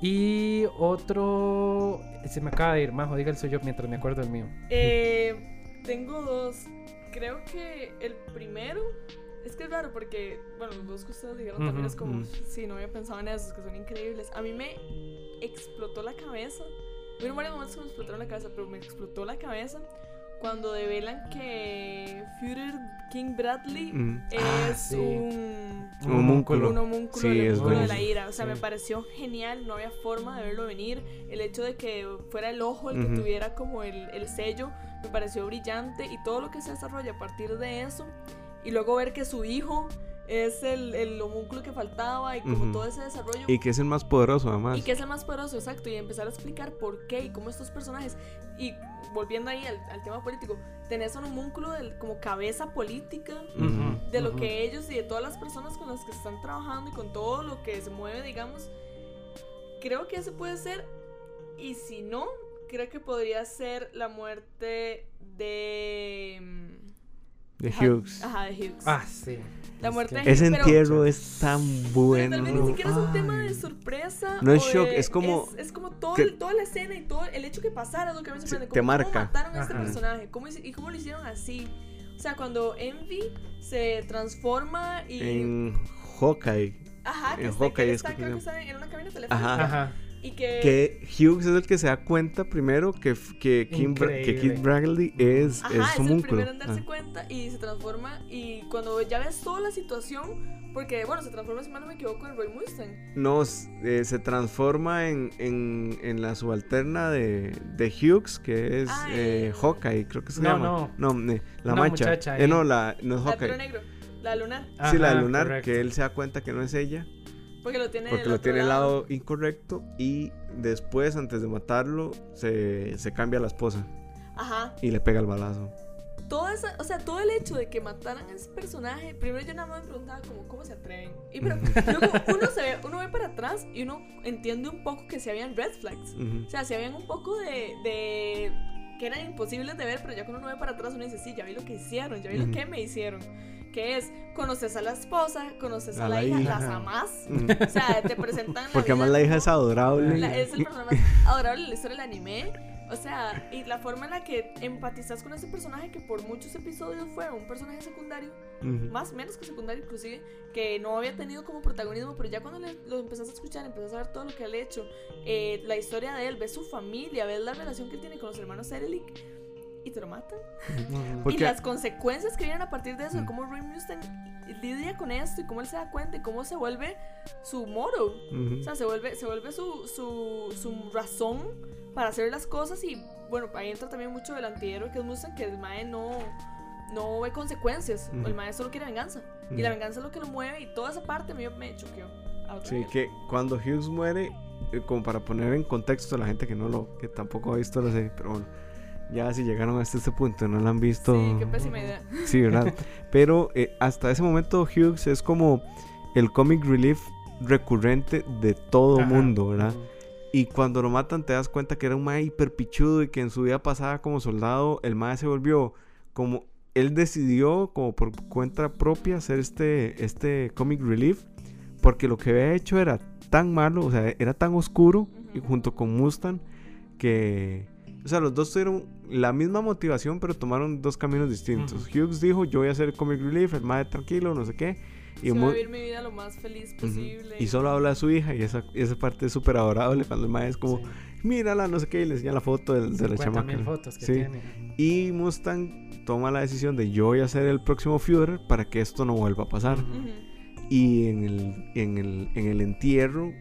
Y otro, se me acaba de ir, Majo, diga el suyo mientras me acuerdo del mío.
Eh, tengo dos. Creo que el primero. Es que es raro porque, bueno, los dos que ustedes dijeron también
Ujú,
es como,
ujú.
sí, no había pensado en esos, que son increíbles. A mí me explotó la cabeza. Hubieron varios momentos que me explotaron la cabeza, pero me explotó la cabeza cuando develan que Führer King Bradley
Mm.
es
Ah, sí.
un,
Un homúnculo.
un homúnculo
Sí, es
homúnculo de la ira. O sea, me
Sí.
pareció genial, no había forma de verlo venir. El hecho de que fuera el ojo el que tuviera como el, el sello me pareció brillante y todo lo que se desarrolla a partir de eso. Y luego ver que su hijo es el, el homúnculo que faltaba y como
Ujú.
todo ese desarrollo.
Y que es el más poderoso, además.
Y que es el más poderoso, exacto, y empezar a explicar por qué y cómo estos personajes, y volviendo ahí al, al tema político, tenés un homúnculo del- como cabeza política de lo que ellos y de todas las personas con las que están trabajando y con todo lo que se mueve, digamos, creo que ese puede ser, y si no, creo que podría ser la muerte de... mm,
De Hughes.
Ajá, de Hughes.
Ah, sí.
La
Es
muerte
que-
de
Ese
pero-
entierro es tan
Pero
bueno.
tal vez ni siquiera es un tema de sorpresa.
No es shock,
de-
es como
Es, es como todo
que-
toda la escena y todo el hecho que pasara, es lo que a mí me
Sí,
sorprende.
te
cómo-
marca.
¿Cómo mataron a este
Ajá.
personaje? ¿Cómo, ¿Y cómo lo hicieron así? O sea, cuando Envy se transforma y.
En Hawkeye.
ajá, que,
en
está, que
Hawkeye es
está,
que
creo que está en una cabina telefónica.
Ajá.
Ajá.
Y que.
Que Hughes es el que se da cuenta primero que, que, Kim Bra- que. Kid Bradley es,
Ajá,
es
es, el primero en darse
Ah.
cuenta y se transforma. Y cuando ya ves toda la situación, porque bueno, se transforma, si mal no me equivoco, en Roy Mustang.
No, eh, se transforma en, en, en la subalterna de, de Hughes, que es
Ah,
eh,
el-
Hawkeye, creo que se
No,
llama. No, eh, la
Una
mancha.
muchacha
Eh, no, la, no es
La de
Hawkeye.
negro, la lunar.
sí, la de Lunar,
correcto.
que él se da cuenta que no es ella,
Porque lo tiene
porque
del
lo tiene al lado incorrecto y después, antes de matarlo, se, se cambia a la esposa
Ajá.
y le pega el balazo.
Toda esa, o sea, todo el hecho de que mataran a ese personaje, primero yo nada más me preguntaba como, ¿cómo se atreven? Y pero luego uno, se ve, uno ve para atrás y uno entiende un poco que se habían red flags.
Ujú.
O sea, se habían un poco de, de que eran imposibles de ver, pero ya cuando uno ve para atrás uno dice, sí, ya vi lo que hicieron, ya vi
Ujú.
lo que me hicieron. Que es, conoces a la esposa, conoces a,
A
la,
la
hija,
hija.
las amás.
Ujú. *laughs*
O sea, te presentan la
Porque además la hija es adorable.
la- es el personaje más *laughs* adorable de la historia del anime. O sea, y la forma en la que empatizas con ese personaje que por muchos episodios fue un personaje secundario, más menos que secundario inclusive, que no había tenido como protagonismo, pero ya cuando le- lo empezás a escuchar, empezás a ver todo lo que él ha hecho, eh, la historia de él, ves su familia, ves la relación que él tiene con los hermanos Erelik, y te lo matan. Y las consecuencias que vienen a partir de eso, de
Mm.
cómo Ray Mustang lidia con esto y cómo él se da cuenta y cómo se vuelve su moro. O sea, se vuelve, se vuelve su, su, su razón para hacer las cosas y bueno, ahí entra también mucho del antihéroe que es Mustang, que el Mae no, no ve consecuencias. El maestro solo quiere venganza. Y la venganza es lo que lo mueve y toda esa parte me, me choqueó.
Sí,
nivel.
que cuando Hughes muere, eh, como para poner en contexto a la gente que no lo, que tampoco ha visto la serie, pero bueno, ya si llegaron hasta este punto y no la han visto.
Sí, qué pésima idea.
Sí, ¿verdad? *laughs* Pero eh, hasta ese momento Hughes es como el comic relief recurrente de todo
Ajá.
mundo, ¿verdad? Y cuando lo matan te das cuenta que era un mae hiper pichudo y que en su vida pasada como soldado el mae se volvió como él decidió como por cuenta propia hacer este este comic relief porque lo que había hecho era tan malo, o sea, era tan oscuro y junto con Mustang que o sea, los dos tuvieron la misma motivación, pero tomaron dos caminos distintos.
Ujú.
Hughes dijo, "Yo voy a hacer comic relief, el mae tranquilo, no sé qué." Y
Y voy a vivir mi vida lo más feliz posible.
Y solo habla a su hija y esa, esa parte es súper adorable cuando el mae es como,
Sí.
mírala, no sé qué, y le enseña la foto del- de, la
50.000
chamaca.
fotos que
Sí.
tiene.
Y Mustang toma la decisión de yo voy a ser el próximo Führer para que esto no vuelva a pasar.
Ujú.
Ujú.
Y en el, en el, en el entierro,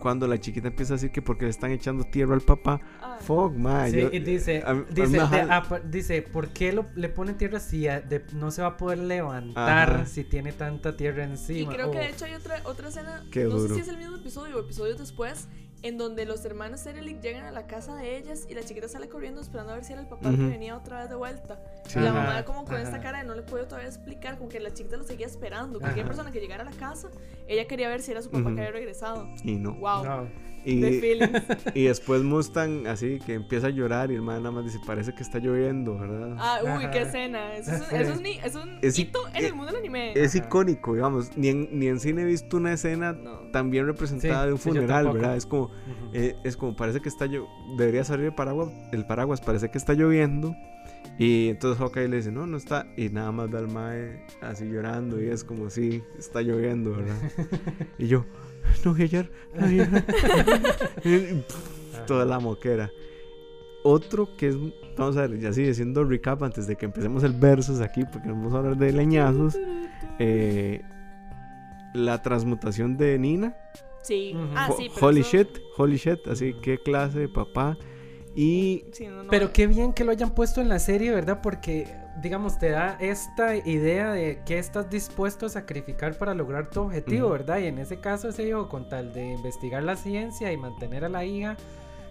cuando la chiquita empieza a decir que porque le están echando tierra al papá,
Ay.
fuck, mae.
Sí,
yo-
y dice,
a- mí
dice, de-
jala-
apa- dice, ¿por qué lo- le pone tierra si a- de- no se va a poder levantar
Ajá.
si tiene tanta tierra
Y
encima?
creo que de hecho hay otra, otra escena,
Qué
no sé si es el mismo episodio o episodios después, en donde los hermanos Serelic llegan a la casa de ellas y la chiquita sale corriendo esperando a ver si era el papá que venía otra vez de vuelta.
Sí.
Y la mamá como con esta cara de no le puedo todavía explicar, como que la chiquita lo seguía esperando. Cualquier
Ajá.
persona que llegara a la casa, ella quería ver si era su papá que había regresado.
Y no.
Wow.
No.
Y, después Mustang así que empieza a llorar y el mae nada más dice, parece que está lloviendo, ¿verdad?
Ah, uy,
Ajá.
qué escena. Eso es, eso es, ni- es un
Es
hito en el mundo del anime.
Es
Ajá.
icónico, digamos. Ni en, ni en cine he visto una escena
No.
tan bien representada
Sí,
de un funeral. ¿verdad? Es como, eh, es como parece que está yo debería salir el paraguas, el paraguas parece que está lloviendo y entonces Hawkeye le dice no no está y nada más ve al mae así llorando y es como sí está lloviendo, ¿verdad? *laughs* y yo no voy a llorar, no voy a llorar". Y, *laughs* pff, toda la moquera. Otro que es, vamos a ver, ya sigue siendo recap antes de que empecemos el versus aquí, porque vamos a hablar de leñazos. eh, la transmutación de Nina.
Sí. Ah, sí, pero
holy
eso-
shit, holy shit, así qué clase de papá. Y
Sí, no, no,
Pero qué bien que lo hayan puesto en la serie, ¿verdad? Porque, digamos, te da esta idea de qué estás dispuesto a sacrificar para lograr tu objetivo. ¿verdad? Y en ese caso, ese hijo, con tal de investigar la ciencia y mantener a la hija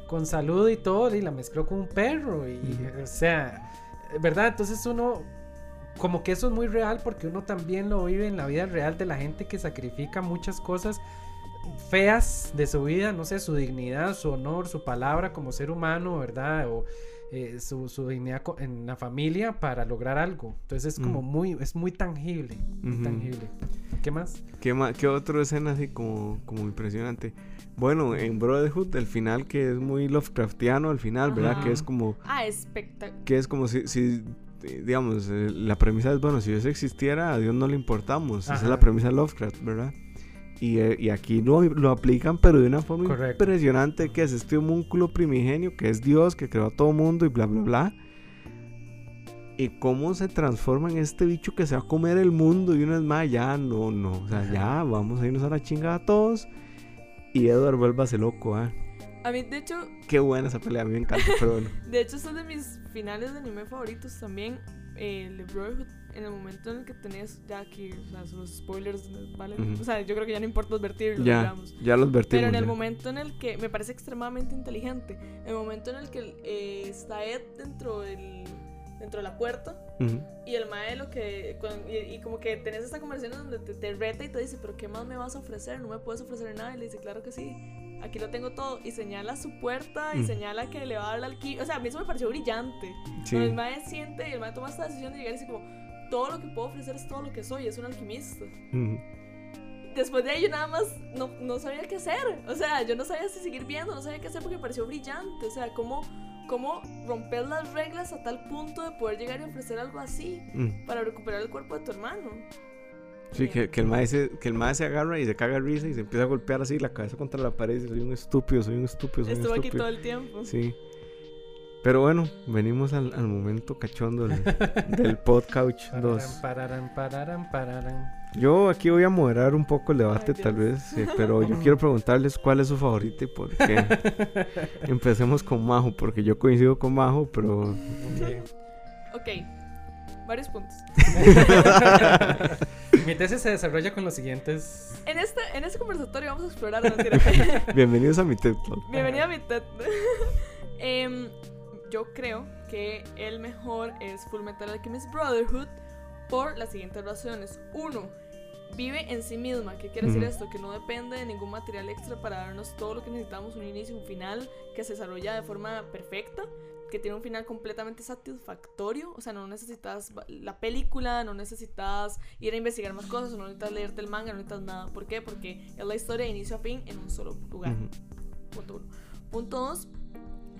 con salud y todo, y la mezcló con un perro. Y, o sea, ¿verdad? Entonces uno, como que eso es muy real porque uno también lo vive en la vida real de la gente que sacrifica muchas cosas feas de su vida, no sé, su dignidad, su honor, su palabra como ser humano, ¿verdad? O eh, su, su dignidad en la familia para lograr algo. Entonces es como
Mm.
muy, es muy tangible, muy
Ujú.
tangible. ¿Qué más?
¿Qué, ma- qué otra escena así como, como impresionante? Bueno, en Brotherhood, el final que es muy Lovecraftiano, al final, ¿verdad?
Ajá.
Que es como,
Ah, espectacular.
que es como si, si, digamos, eh, la premisa es, bueno, si Dios existiera, a Dios no le importamos. Esa es
Ajá.
la premisa de Lovecraft, ¿verdad? Y, eh, y aquí lo, lo aplican, pero de una forma
Correcto.
impresionante, que es este homúnculo primigenio, que es Dios, que creó a todo mundo y bla, bla, bla. Y cómo se transforma en este bicho que se va a comer el mundo y una vez más, ya, no, no, o sea, ya, vamos a irnos a la chingada todos. Y Edward vuélvase loco, ¿ah?
A mí, de hecho,
Qué buena esa pelea, a mí me encanta, pero bueno. *laughs*
de hecho, son de mis finales de anime favoritos también. eh, el de Brotherhood, en el momento en el que tenías ya aquí, o sea, los spoilers, ¿vale?
Ujú.
O sea, yo creo que ya no importa advertirlo,
ya,
digamos.
ya los vertimos.
Pero en el
ya.
momento en el que me parece extremadamente inteligente, el momento en el que eh, está Ed dentro del dentro de la puerta
Ujú.
y el mae lo que y, y como que tenés esta conversación donde te, te reta y te dice, pero ¿qué más me vas a ofrecer? No me puedes ofrecer nada. Y le dice, claro que sí, aquí lo tengo todo. Y señala su puerta y señala que le va a dar la alquimia. O sea, a mí eso me pareció brillante.
Sí.
El mae siente y el mae toma esta decisión de llegar y dice como, todo lo que puedo ofrecer es todo lo que soy, es un alquimista. Después de ahí yo nada más no, no sabía qué hacer. O sea, yo no sabía si seguir viendo, no sabía qué hacer porque me pareció brillante. O sea, cómo, cómo romper las reglas a tal punto de poder llegar y ofrecer algo así
Mm.
para recuperar el cuerpo de tu hermano.
Sí, que, que el mae se, que el mae se agarra y se caga risa y se empieza a golpear así la cabeza contra la pared y dice, soy un estúpido, soy un estúpido, soy un
Estuvo aquí
estúpido.
todo el tiempo.
Sí. Pero bueno, venimos al, al momento cachondo del, *laughs* del podcast 2.
Pararam, pararam, pararam.
Yo aquí voy a moderar un poco el debate
Ay,
tal vez, eh, pero yo quiero preguntarles cuál es su favorito y por qué. *laughs* Empecemos con Majo, porque yo coincido con Majo, pero
Ok.
Varios puntos. *laughs*
Mi tesis se desarrolla con los siguientes.
En este, en este conversatorio vamos a explorar. No.
Bienvenidos a mi TED.
Bienvenido a mi TED. Em, yo creo que el mejor es Full Metal Alchemist Brotherhood por las siguientes razones. Uno, vive en sí misma. ¿Qué quiere decir
Ujú.
esto? Que no depende de ningún material extra para darnos todo lo que necesitamos, un inicio, un final, que se desarrolla de forma perfecta, que tiene un final completamente satisfactorio. O sea, no necesitas la película, no necesitas ir a investigar más cosas, no necesitas leerte el manga, no necesitas nada. ¿Por qué? Porque es la historia de inicio a fin en un solo lugar.
Ujú.
Punto uno. Punto dos,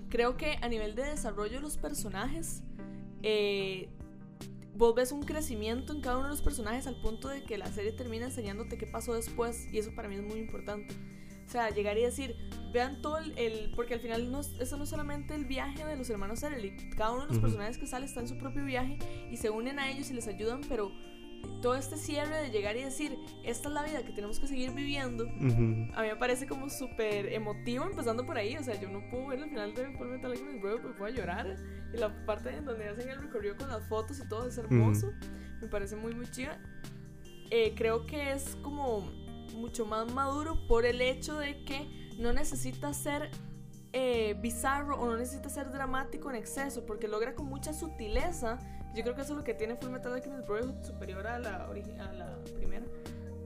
creo que a nivel de desarrollo de los personajes, eh, vos ves un crecimiento en cada uno de los personajes al punto de que la serie termina enseñándote qué pasó después y eso para mí es muy importante. O sea, llegar y decir, vean todo el... el- porque al final no, es- eso no es solamente el viaje de los hermanos Erlich, cada uno de los personajes que sale está en su propio viaje y se unen a ellos y les ayudan, pero todo este cierre de llegar y decir, esta es la vida que tenemos que seguir viviendo,
Ujú.
a mí me parece como súper emotivo empezando por ahí. O sea, yo no puedo ver el final de Full Metal Alchemist Brotherhood porque puedo llorar. Y la parte en donde hacen el recorrido con las fotos y todo es hermoso. Me parece muy, muy chiva. Eh, creo que es como mucho más maduro por el hecho de que no necesita ser eh, bizarro o no necesita ser dramático en exceso porque logra con mucha sutileza. Yo creo que eso es lo que tiene Full Metal Alchemist Brotherhood superior a la, a la primera.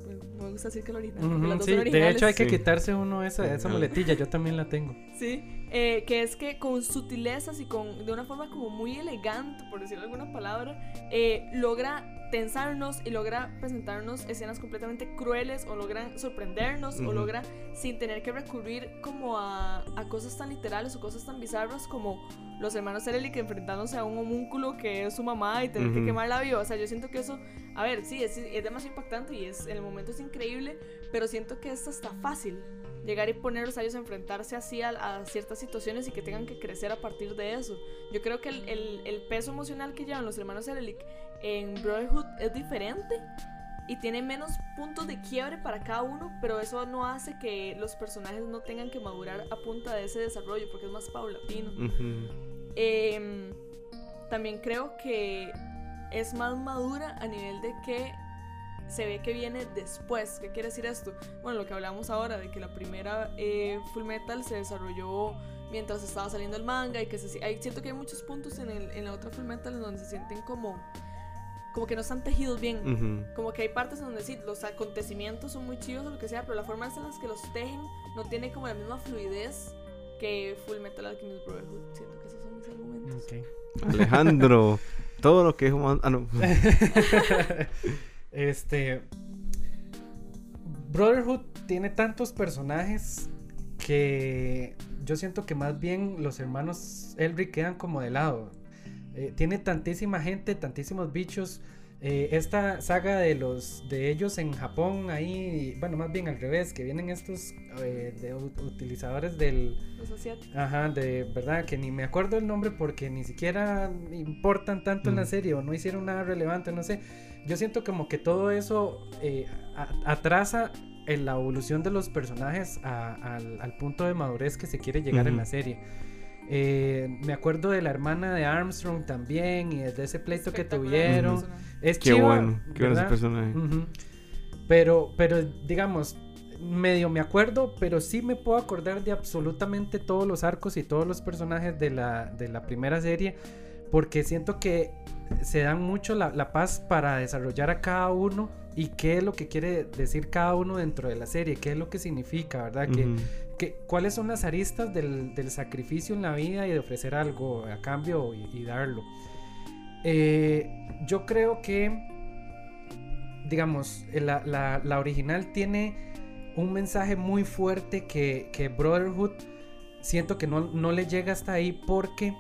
Pues, me gusta decir que la original. porque
Ujú,
las dos
sí,
son
de hecho hay que
Sí.
quitarse uno esa, esa muletilla, yo también la tengo. *laughs*
Sí, eh, que es que con sutilezas y con de una forma como muy elegante, por decirlo alguna palabra, eh, logra tensarnos y logra presentarnos escenas completamente crueles o logra sorprendernos o logra sin tener que recurrir como a, a cosas tan literales o cosas tan bizarras como los hermanos Ereli que enfrentándose a un homúnculo que es su mamá y tener que
Ujú.
quemarla viva. O sea, yo siento que eso, a ver, sí, es, es demasiado impactante y es, en el momento es increíble, pero siento que esto está fácil llegar y ponerlos a ellos a enfrentarse así a, a ciertas situaciones y que tengan que crecer a partir de eso. Yo creo que el, el- el peso emocional que llevan los hermanos Erlich en Brotherhood es diferente y tiene menos puntos de quiebre para cada uno, pero eso no hace que los personajes no tengan que madurar a punta de ese desarrollo porque es más paulatino. Em, también creo que es más madura a nivel de que se ve que viene después. ¿Qué quiere decir esto? Bueno, lo que hablamos ahora, de que la primera eh, Full Metal se desarrolló mientras estaba saliendo el manga y que se, hay, siento que hay muchos puntos en, el- en la otra Full Metal en donde se sienten como, como que no están tejidos bien. Como que hay partes en donde sí, los acontecimientos son muy chivos o lo que sea, pero la forma en las que los tejen no tiene como la misma fluidez que Full Metal Alchemist Brotherhood. Siento que esos son mis argumentos.
Alejandro, *laughs* todo lo que dijo Man- Ah, no. *laughs*
este. Brotherhood tiene tantos personajes que yo siento que más bien los hermanos Elric quedan como de lado. Eh, tiene tantísima gente, tantísimos bichos. Eh, esta saga de los de ellos en Japón, ahí, bueno, más bien al revés, que vienen estos eh, de utilizadores del,
Los asiáticos.
Ajá, de verdad que ni me acuerdo el nombre porque ni siquiera importan tanto en la
Mm.
serie o no hicieron nada relevante, no sé. Yo siento como que todo eso eh, a- atrasa en la evolución de los personajes a- al, al punto de madurez que se quiere llegar en
Ujú.
la serie. Eh, me acuerdo de la hermana de Armstrong también y de ese pleito que tuvieron. Es
Qué
chiva,
bueno, qué bueno ese personaje.
Pero, pero digamos, medio me acuerdo, pero sí me puedo acordar de absolutamente todos los arcos y todos los personajes de la, de la primera serie, porque siento que se dan mucho la, la paz para desarrollar a cada uno y qué es lo que quiere decir cada uno dentro de la serie, qué es lo que significa, ¿verdad? Que- cuáles son las aristas del, sacrificio en la vida y de ofrecer algo a cambio y, darlo. Eh, yo creo que, digamos, eh, la, original tiene un mensaje muy fuerte que, que Brotherhood siento que no, no le llega hasta ahí porque,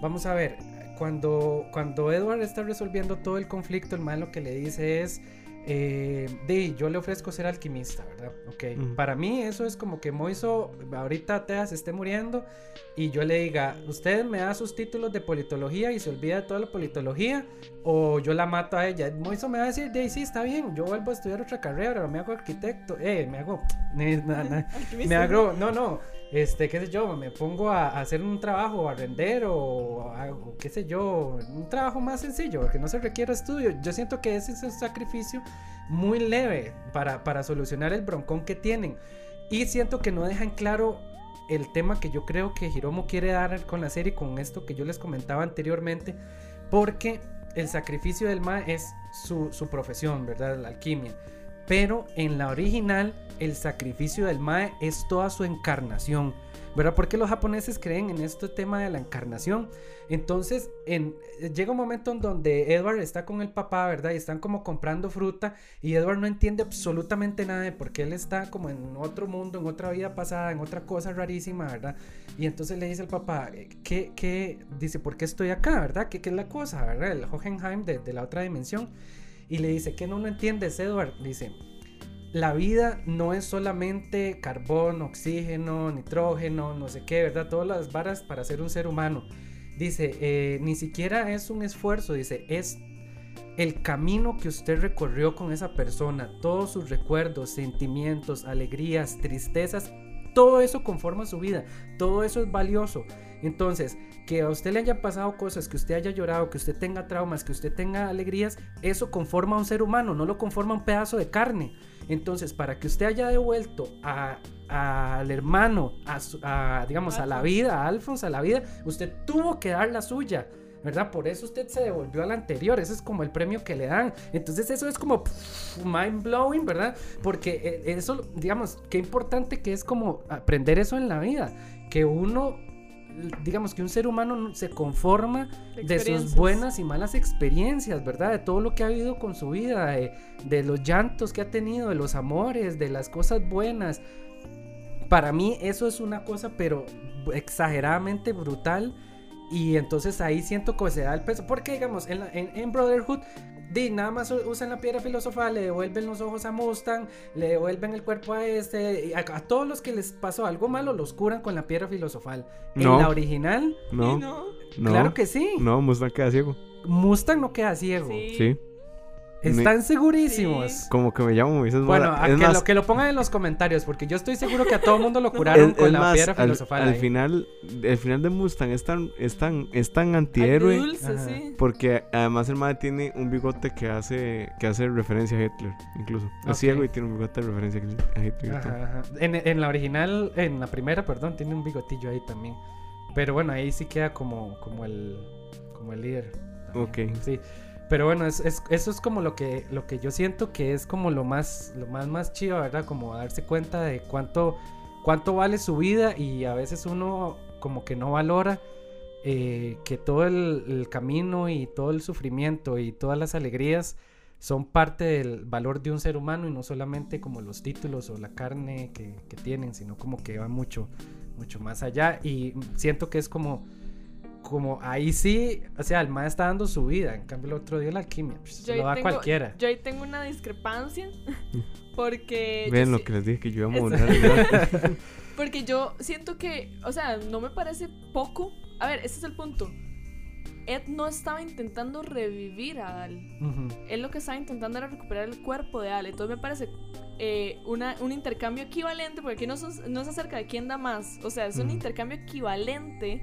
vamos a ver, cuando, cuando Edward está resolviendo todo el conflicto, el mal lo que le dice es, eh, de yo le ofrezco ser alquimista, ¿verdad? Ok. Para mí eso es como que Moiso ahorita Tea se esté muriendo y yo le diga, usted me da sus títulos de politología y se olvida de toda la politología o yo la mato a ella. Moiso me va a decir, de sí, está bien, yo vuelvo a estudiar otra carrera, me hago arquitecto, eh, me hago... *laughs* na- *laughs* me hago, no, no, este, qué sé yo, me pongo a, a hacer un trabajo, a render o qué sé yo, un trabajo más sencillo, que no se requiera estudio. Yo siento que ese es un sacrificio muy leve para, para solucionar el broncón que tienen. Y siento que no dejan claro el tema que yo creo que Hiromo quiere dar con la serie, con esto que yo les comentaba anteriormente, porque el sacrificio del Ma es su, su profesión, ¿verdad? La alquimia. Pero en la original, el sacrificio del Mae es toda su encarnación. ¿Verdad? Porque los japoneses creen en este tema de la encarnación. Entonces, en, llega un momento en donde Edward está con el papá, ¿verdad? Y están como comprando fruta. Y Edward no entiende absolutamente nada de por qué él está como en otro mundo, en otra vida pasada, en otra cosa rarísima, ¿verdad? Y entonces le dice al papá, ¿qué, qué? Dice, ¿por qué estoy acá, ¿verdad? ¿Qué, qué es la cosa, ¿verdad? El Hohenheim de, de la otra dimensión. Y le dice, ¿qué no lo entiendes, Edward? Dice, la vida no es solamente carbón, oxígeno, nitrógeno, no sé qué, ¿verdad? Todas las varas para ser un ser humano. Dice, eh, ni siquiera es un esfuerzo, dice, es el camino que usted recorrió con esa persona, todos sus recuerdos, sentimientos, alegrías, tristezas, todo eso conforma su vida, todo eso es valioso. Entonces, que a usted le hayan pasado cosas, que usted haya llorado, que usted tenga traumas, que usted tenga alegrías, eso conforma a un ser humano, no lo conforma un pedazo de carne. Entonces, para que usted haya devuelto a- al hermano, a, a, digamos, a la vida, a Alphonse, a la vida, usted tuvo que dar la suya. ¿Verdad? Por eso usted se devolvió al anterior. Ese es como el premio que le dan. Entonces, eso es como pff, mind blowing, ¿verdad? Porque eh, eso, digamos, qué importante que es como aprender eso en la vida. Que uno, digamos, que un ser humano no- se conforma de sus buenas y malas experiencias, ¿verdad? De todo lo que ha vivido con su vida, de, de los llantos que ha tenido, de los amores, de las cosas buenas. Para mí eso es una cosa, pero exageradamente brutal. Y entonces ahí siento que se da el peso. Porque, digamos, en, la- en- en Brotherhood, di, nada más usan la piedra filosofal, le devuelven los ojos a Mustang, le devuelven el cuerpo a este. y a, a todos los que les pasó algo malo, los curan con la piedra filosofal.
No.
En la original,
No,
Y no.
no.
claro que sí.
No, Mustang queda ciego.
Mustang no queda ciego.
Sí.
Sí.
Están segurísimos.
Sí.
Como que me llamo Moisés
Bueno, a
es
que,
más,
lo, que lo pongan en los comentarios, porque yo estoy seguro que a todo mundo lo curaron
es-
con
es
la
más,
piedra
al-
filosofal.
Al,
ahí.
final, el final de Mustang es tan, es tan, es tan antihéroe.
Dulce,
Ajá.
sí.
Porque además el madre tiene un bigote que hace que hace referencia a Hitler, incluso. Es ciego y tiene un bigote de referencia a Hitler.
Ajá, ajá. En, en la original, en la primera, perdón, tiene un bigotillo ahí también. Pero bueno, ahí sí queda como, como el como el líder. también.
Ok.
Sí. Pero bueno, es, es- eso es como lo que, lo que yo siento que es como lo más, lo más, más chido, ¿verdad? Como darse cuenta de cuánto, cuánto vale su vida y a veces uno como que no valora eh, que todo el, el camino y todo el sufrimiento y todas las alegrías son parte del valor de un ser humano y no solamente como los títulos o la carne que, que tienen, sino como que va mucho, mucho más allá y siento que es como como ahí sí, o sea, el maestro está dando su vida, en cambio el otro día la alquimia, pues, se
Yo ahí
lo da
tengo-
cualquiera.
Yo ahí tengo una discrepancia. *laughs* Porque.
Ven lo
sí-
que les dije que yo iba a morir.
Porque yo siento que, o sea, no me parece poco. A ver, ese es el punto. Ed no estaba intentando revivir a Al.
Ujú.
Él lo que estaba intentando era recuperar el cuerpo de Al. Entonces me parece eh, una, un intercambio equivalente, porque aquí no, son- no es acerca de quién da más. O sea, es un intercambio equivalente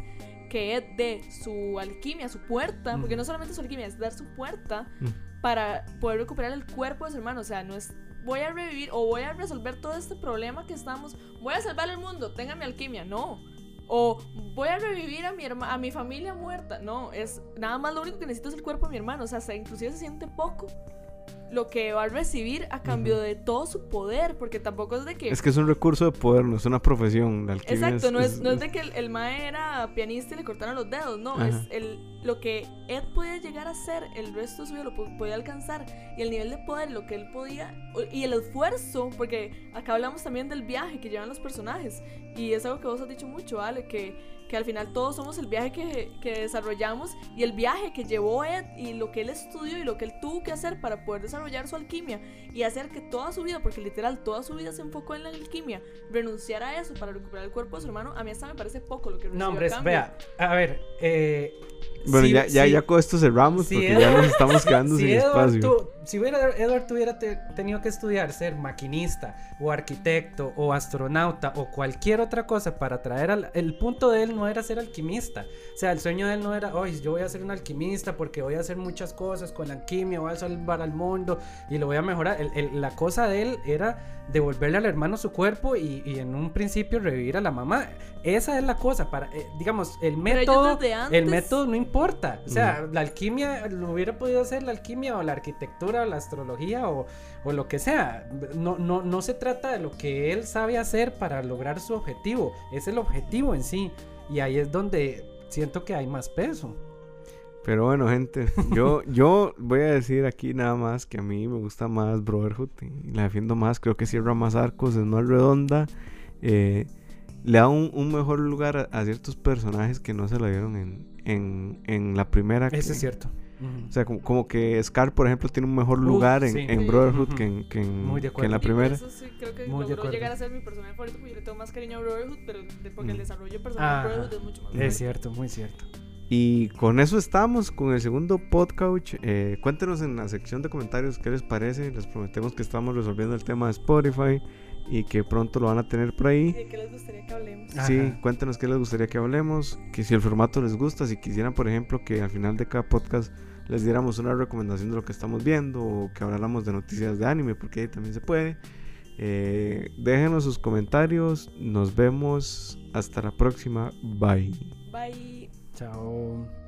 que Ed dé su alquimia, su puerta, porque no solamente su alquimia, es dar su puerta
Ujú.
para poder recuperar el cuerpo de su hermano. O sea, no es voy a revivir o voy a resolver todo este problema que estamos. Voy a salvar el mundo, tenga mi alquimia. No. O voy a revivir a mi herma- a mi familia muerta. No, es nada más lo único que necesito es el cuerpo de mi hermano. O sea, se- inclusive se siente poco lo que va a recibir a cambio de todo su poder. Porque tampoco es de que.
es que es un recurso de poder, no es una profesión. La
Exacto, no es, no es de que el, el Mae era pianista y le cortaron los dedos, no,
Ajá.
es el, lo que Ed podía llegar a ser el resto de su vida, lo po- podía alcanzar, y el nivel de poder, lo que él podía, y el esfuerzo, porque acá hablamos también del viaje que llevan los personajes, y es algo que vos has dicho mucho, Ale, que, que al final todos somos el viaje que, que desarrollamos y el viaje que llevó Ed y lo que él estudió y lo que él tuvo que hacer para poder desarrollar su alquimia y hacer que toda su vida, porque literal toda su vida se enfocó en la alquimia, renunciar a eso para recuperar el cuerpo de su hermano, a mí hasta me parece poco lo que
No, hombre, vea, a ver, eh,
Bueno,
si-
ya, ya,
si-
ya con esto cerramos
si
porque
Edward-
ya nos estamos quedando *laughs*
si
sin
Edward,
espacio.
tu- si hubiera, Edward tuviera te- tenido que estudiar ser maquinista o arquitecto o astronauta o cualquier otra cosa para traer al... El punto de él no era ser alquimista. O sea, el sueño de él no era, hoy yo voy a ser un alquimista porque voy a hacer muchas cosas con la alquimia, voy a salvar al mundo y lo voy a mejorar. El- el- la cosa de él era devolverle al hermano su cuerpo y, y en un principio revivir a la mamá. Esa es la cosa. Para, eh, digamos, el
Pero ellos
método... El método no importa. O sea, la alquimia lo hubiera podido hacer la alquimia o la arquitectura o la astrología o, o lo que sea. No, no, no se trata de lo que él sabe hacer para lograr su objetivo. Es el objetivo en sí. Y ahí es donde siento que hay más peso.
Pero bueno, gente, *laughs* yo, yo voy a decir aquí nada más que a mí me gusta más Brotherhood y la defiendo más. Creo que cierra más arcos, es más redonda. eh, le da un, un mejor lugar a, a ciertos personajes que no se lo dieron en, en, en la primera. que-
Eso es cierto.
O sea, como, como que Scar, por ejemplo, tiene un mejor lugar en,
sí.
en. Brotherhood
Ujú.
que en, que en-
Muy de
que en la primera.
eso sí creo que
Muy de
logró
acuerdo.
llegar a ser mi personaje favorito porque yo le tengo más cariño a Brotherhood, pero de- porque el
Mm.
desarrollo personal
Ah,
de Brotherhood es mucho más
Es cierto, muy cierto.
Y con eso estamos, con el segundo podcast. Eh, cuéntenos en la sección de comentarios qué les parece. Les prometemos que estamos resolviendo el tema de Spotify y que pronto lo van a tener por
¿Y
ahí.
de qué les gustaría que hablemos?
Ajá.
Sí, cuéntenos qué les gustaría que hablemos, que si el formato les gusta, si quisieran, por ejemplo, que al final de cada podcast les diéramos una recomendación de lo que estamos viendo o que habláramos de noticias de anime, porque ahí también se puede. Eh, déjenos sus comentarios, nos vemos hasta la próxima, bye.
Bye.
Chao.